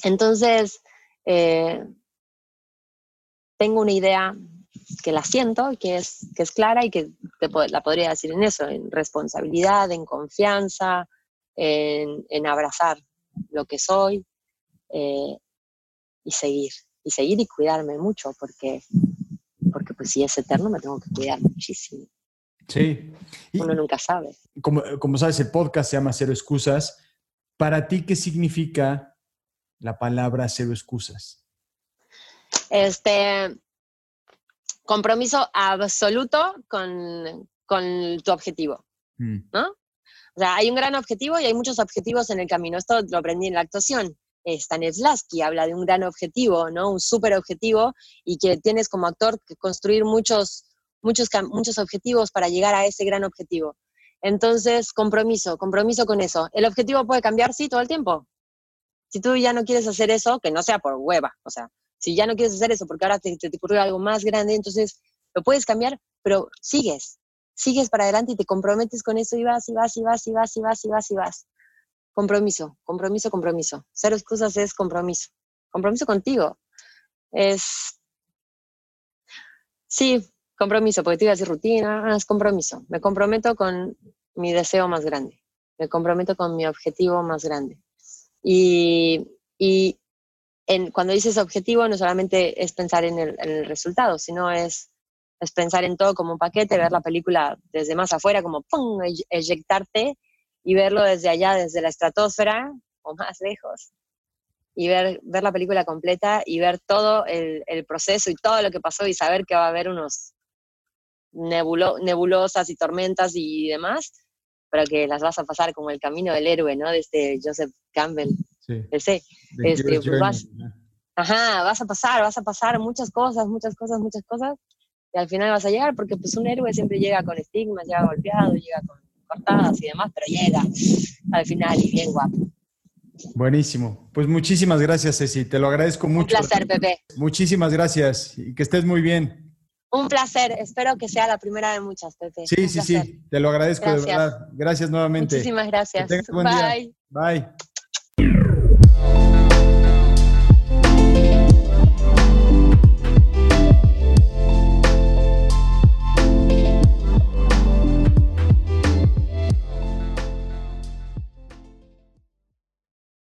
Entonces, eh, tengo una idea que la siento, que es, que es clara y que la podría decir en eso, en responsabilidad, en confianza, en, abrazar lo que soy eh, y seguir y seguir y cuidarme mucho, porque, porque pues si es eterno me tengo que cuidar muchísimo. Sí. Uno nunca sabe. Como, como sabes, el podcast se llama Cero Excusas. Para ti, ¿qué significa la palabra cero excusas? Este, compromiso absoluto con, con tu objetivo, mm. ¿no? O sea, hay un gran objetivo y hay muchos objetivos en el camino. Esto lo aprendí en la actuación. Stanislavski habla de un gran objetivo, ¿no? Un súper objetivo y que tienes como actor que construir muchos, muchos, muchos objetivos para llegar a ese gran objetivo. Entonces, compromiso, compromiso con eso. ¿El objetivo puede cambiar? Sí, todo el tiempo. Si tú ya no quieres hacer eso, que no sea por hueva, o sea, si ya no quieres hacer eso porque ahora te, te, ocurrió algo más grande, entonces lo puedes cambiar, pero sigues, sigues para adelante y te comprometes con eso y vas y vas y vas y vas y vas y vas y vas. Compromiso, compromiso, compromiso. Cero excusas es compromiso. Compromiso contigo. Es, sí, compromiso, porque te iba a decir rutina, es compromiso. Me comprometo con mi deseo más grande. Me comprometo con mi objetivo más grande. Y, y en, cuando dices objetivo, no solamente es pensar en el, resultado, sino es, es, pensar en todo como un paquete, ver la película desde más afuera, como ¡pum! eyectarte y verlo desde allá, desde la estratosfera o más lejos, y ver, ver la película completa y ver todo el, proceso y todo lo que pasó y saber que va a haber unos nebulo, nebulosas y tormentas y demás, pero que las vas a pasar como el camino del héroe, ¿no? De este Joseph Campbell. Sí. Ese, este, pues vas, ajá, vas a pasar, vas a pasar muchas cosas, muchas cosas, muchas cosas, y al final vas a llegar, porque pues un héroe siempre llega con estigmas, llega golpeado, llega con cortadas y demás, pero llega al final y bien guapo. Buenísimo. Pues muchísimas gracias, Ceci. Te lo agradezco mucho. Un placer, Pepe. Muchísimas gracias y que estés muy bien. Un placer, espero que sea la primera de muchas, Pepe. Sí, sí, sí, te lo agradezco de verdad. Gracias nuevamente. Muchísimas gracias. Bye. Bye.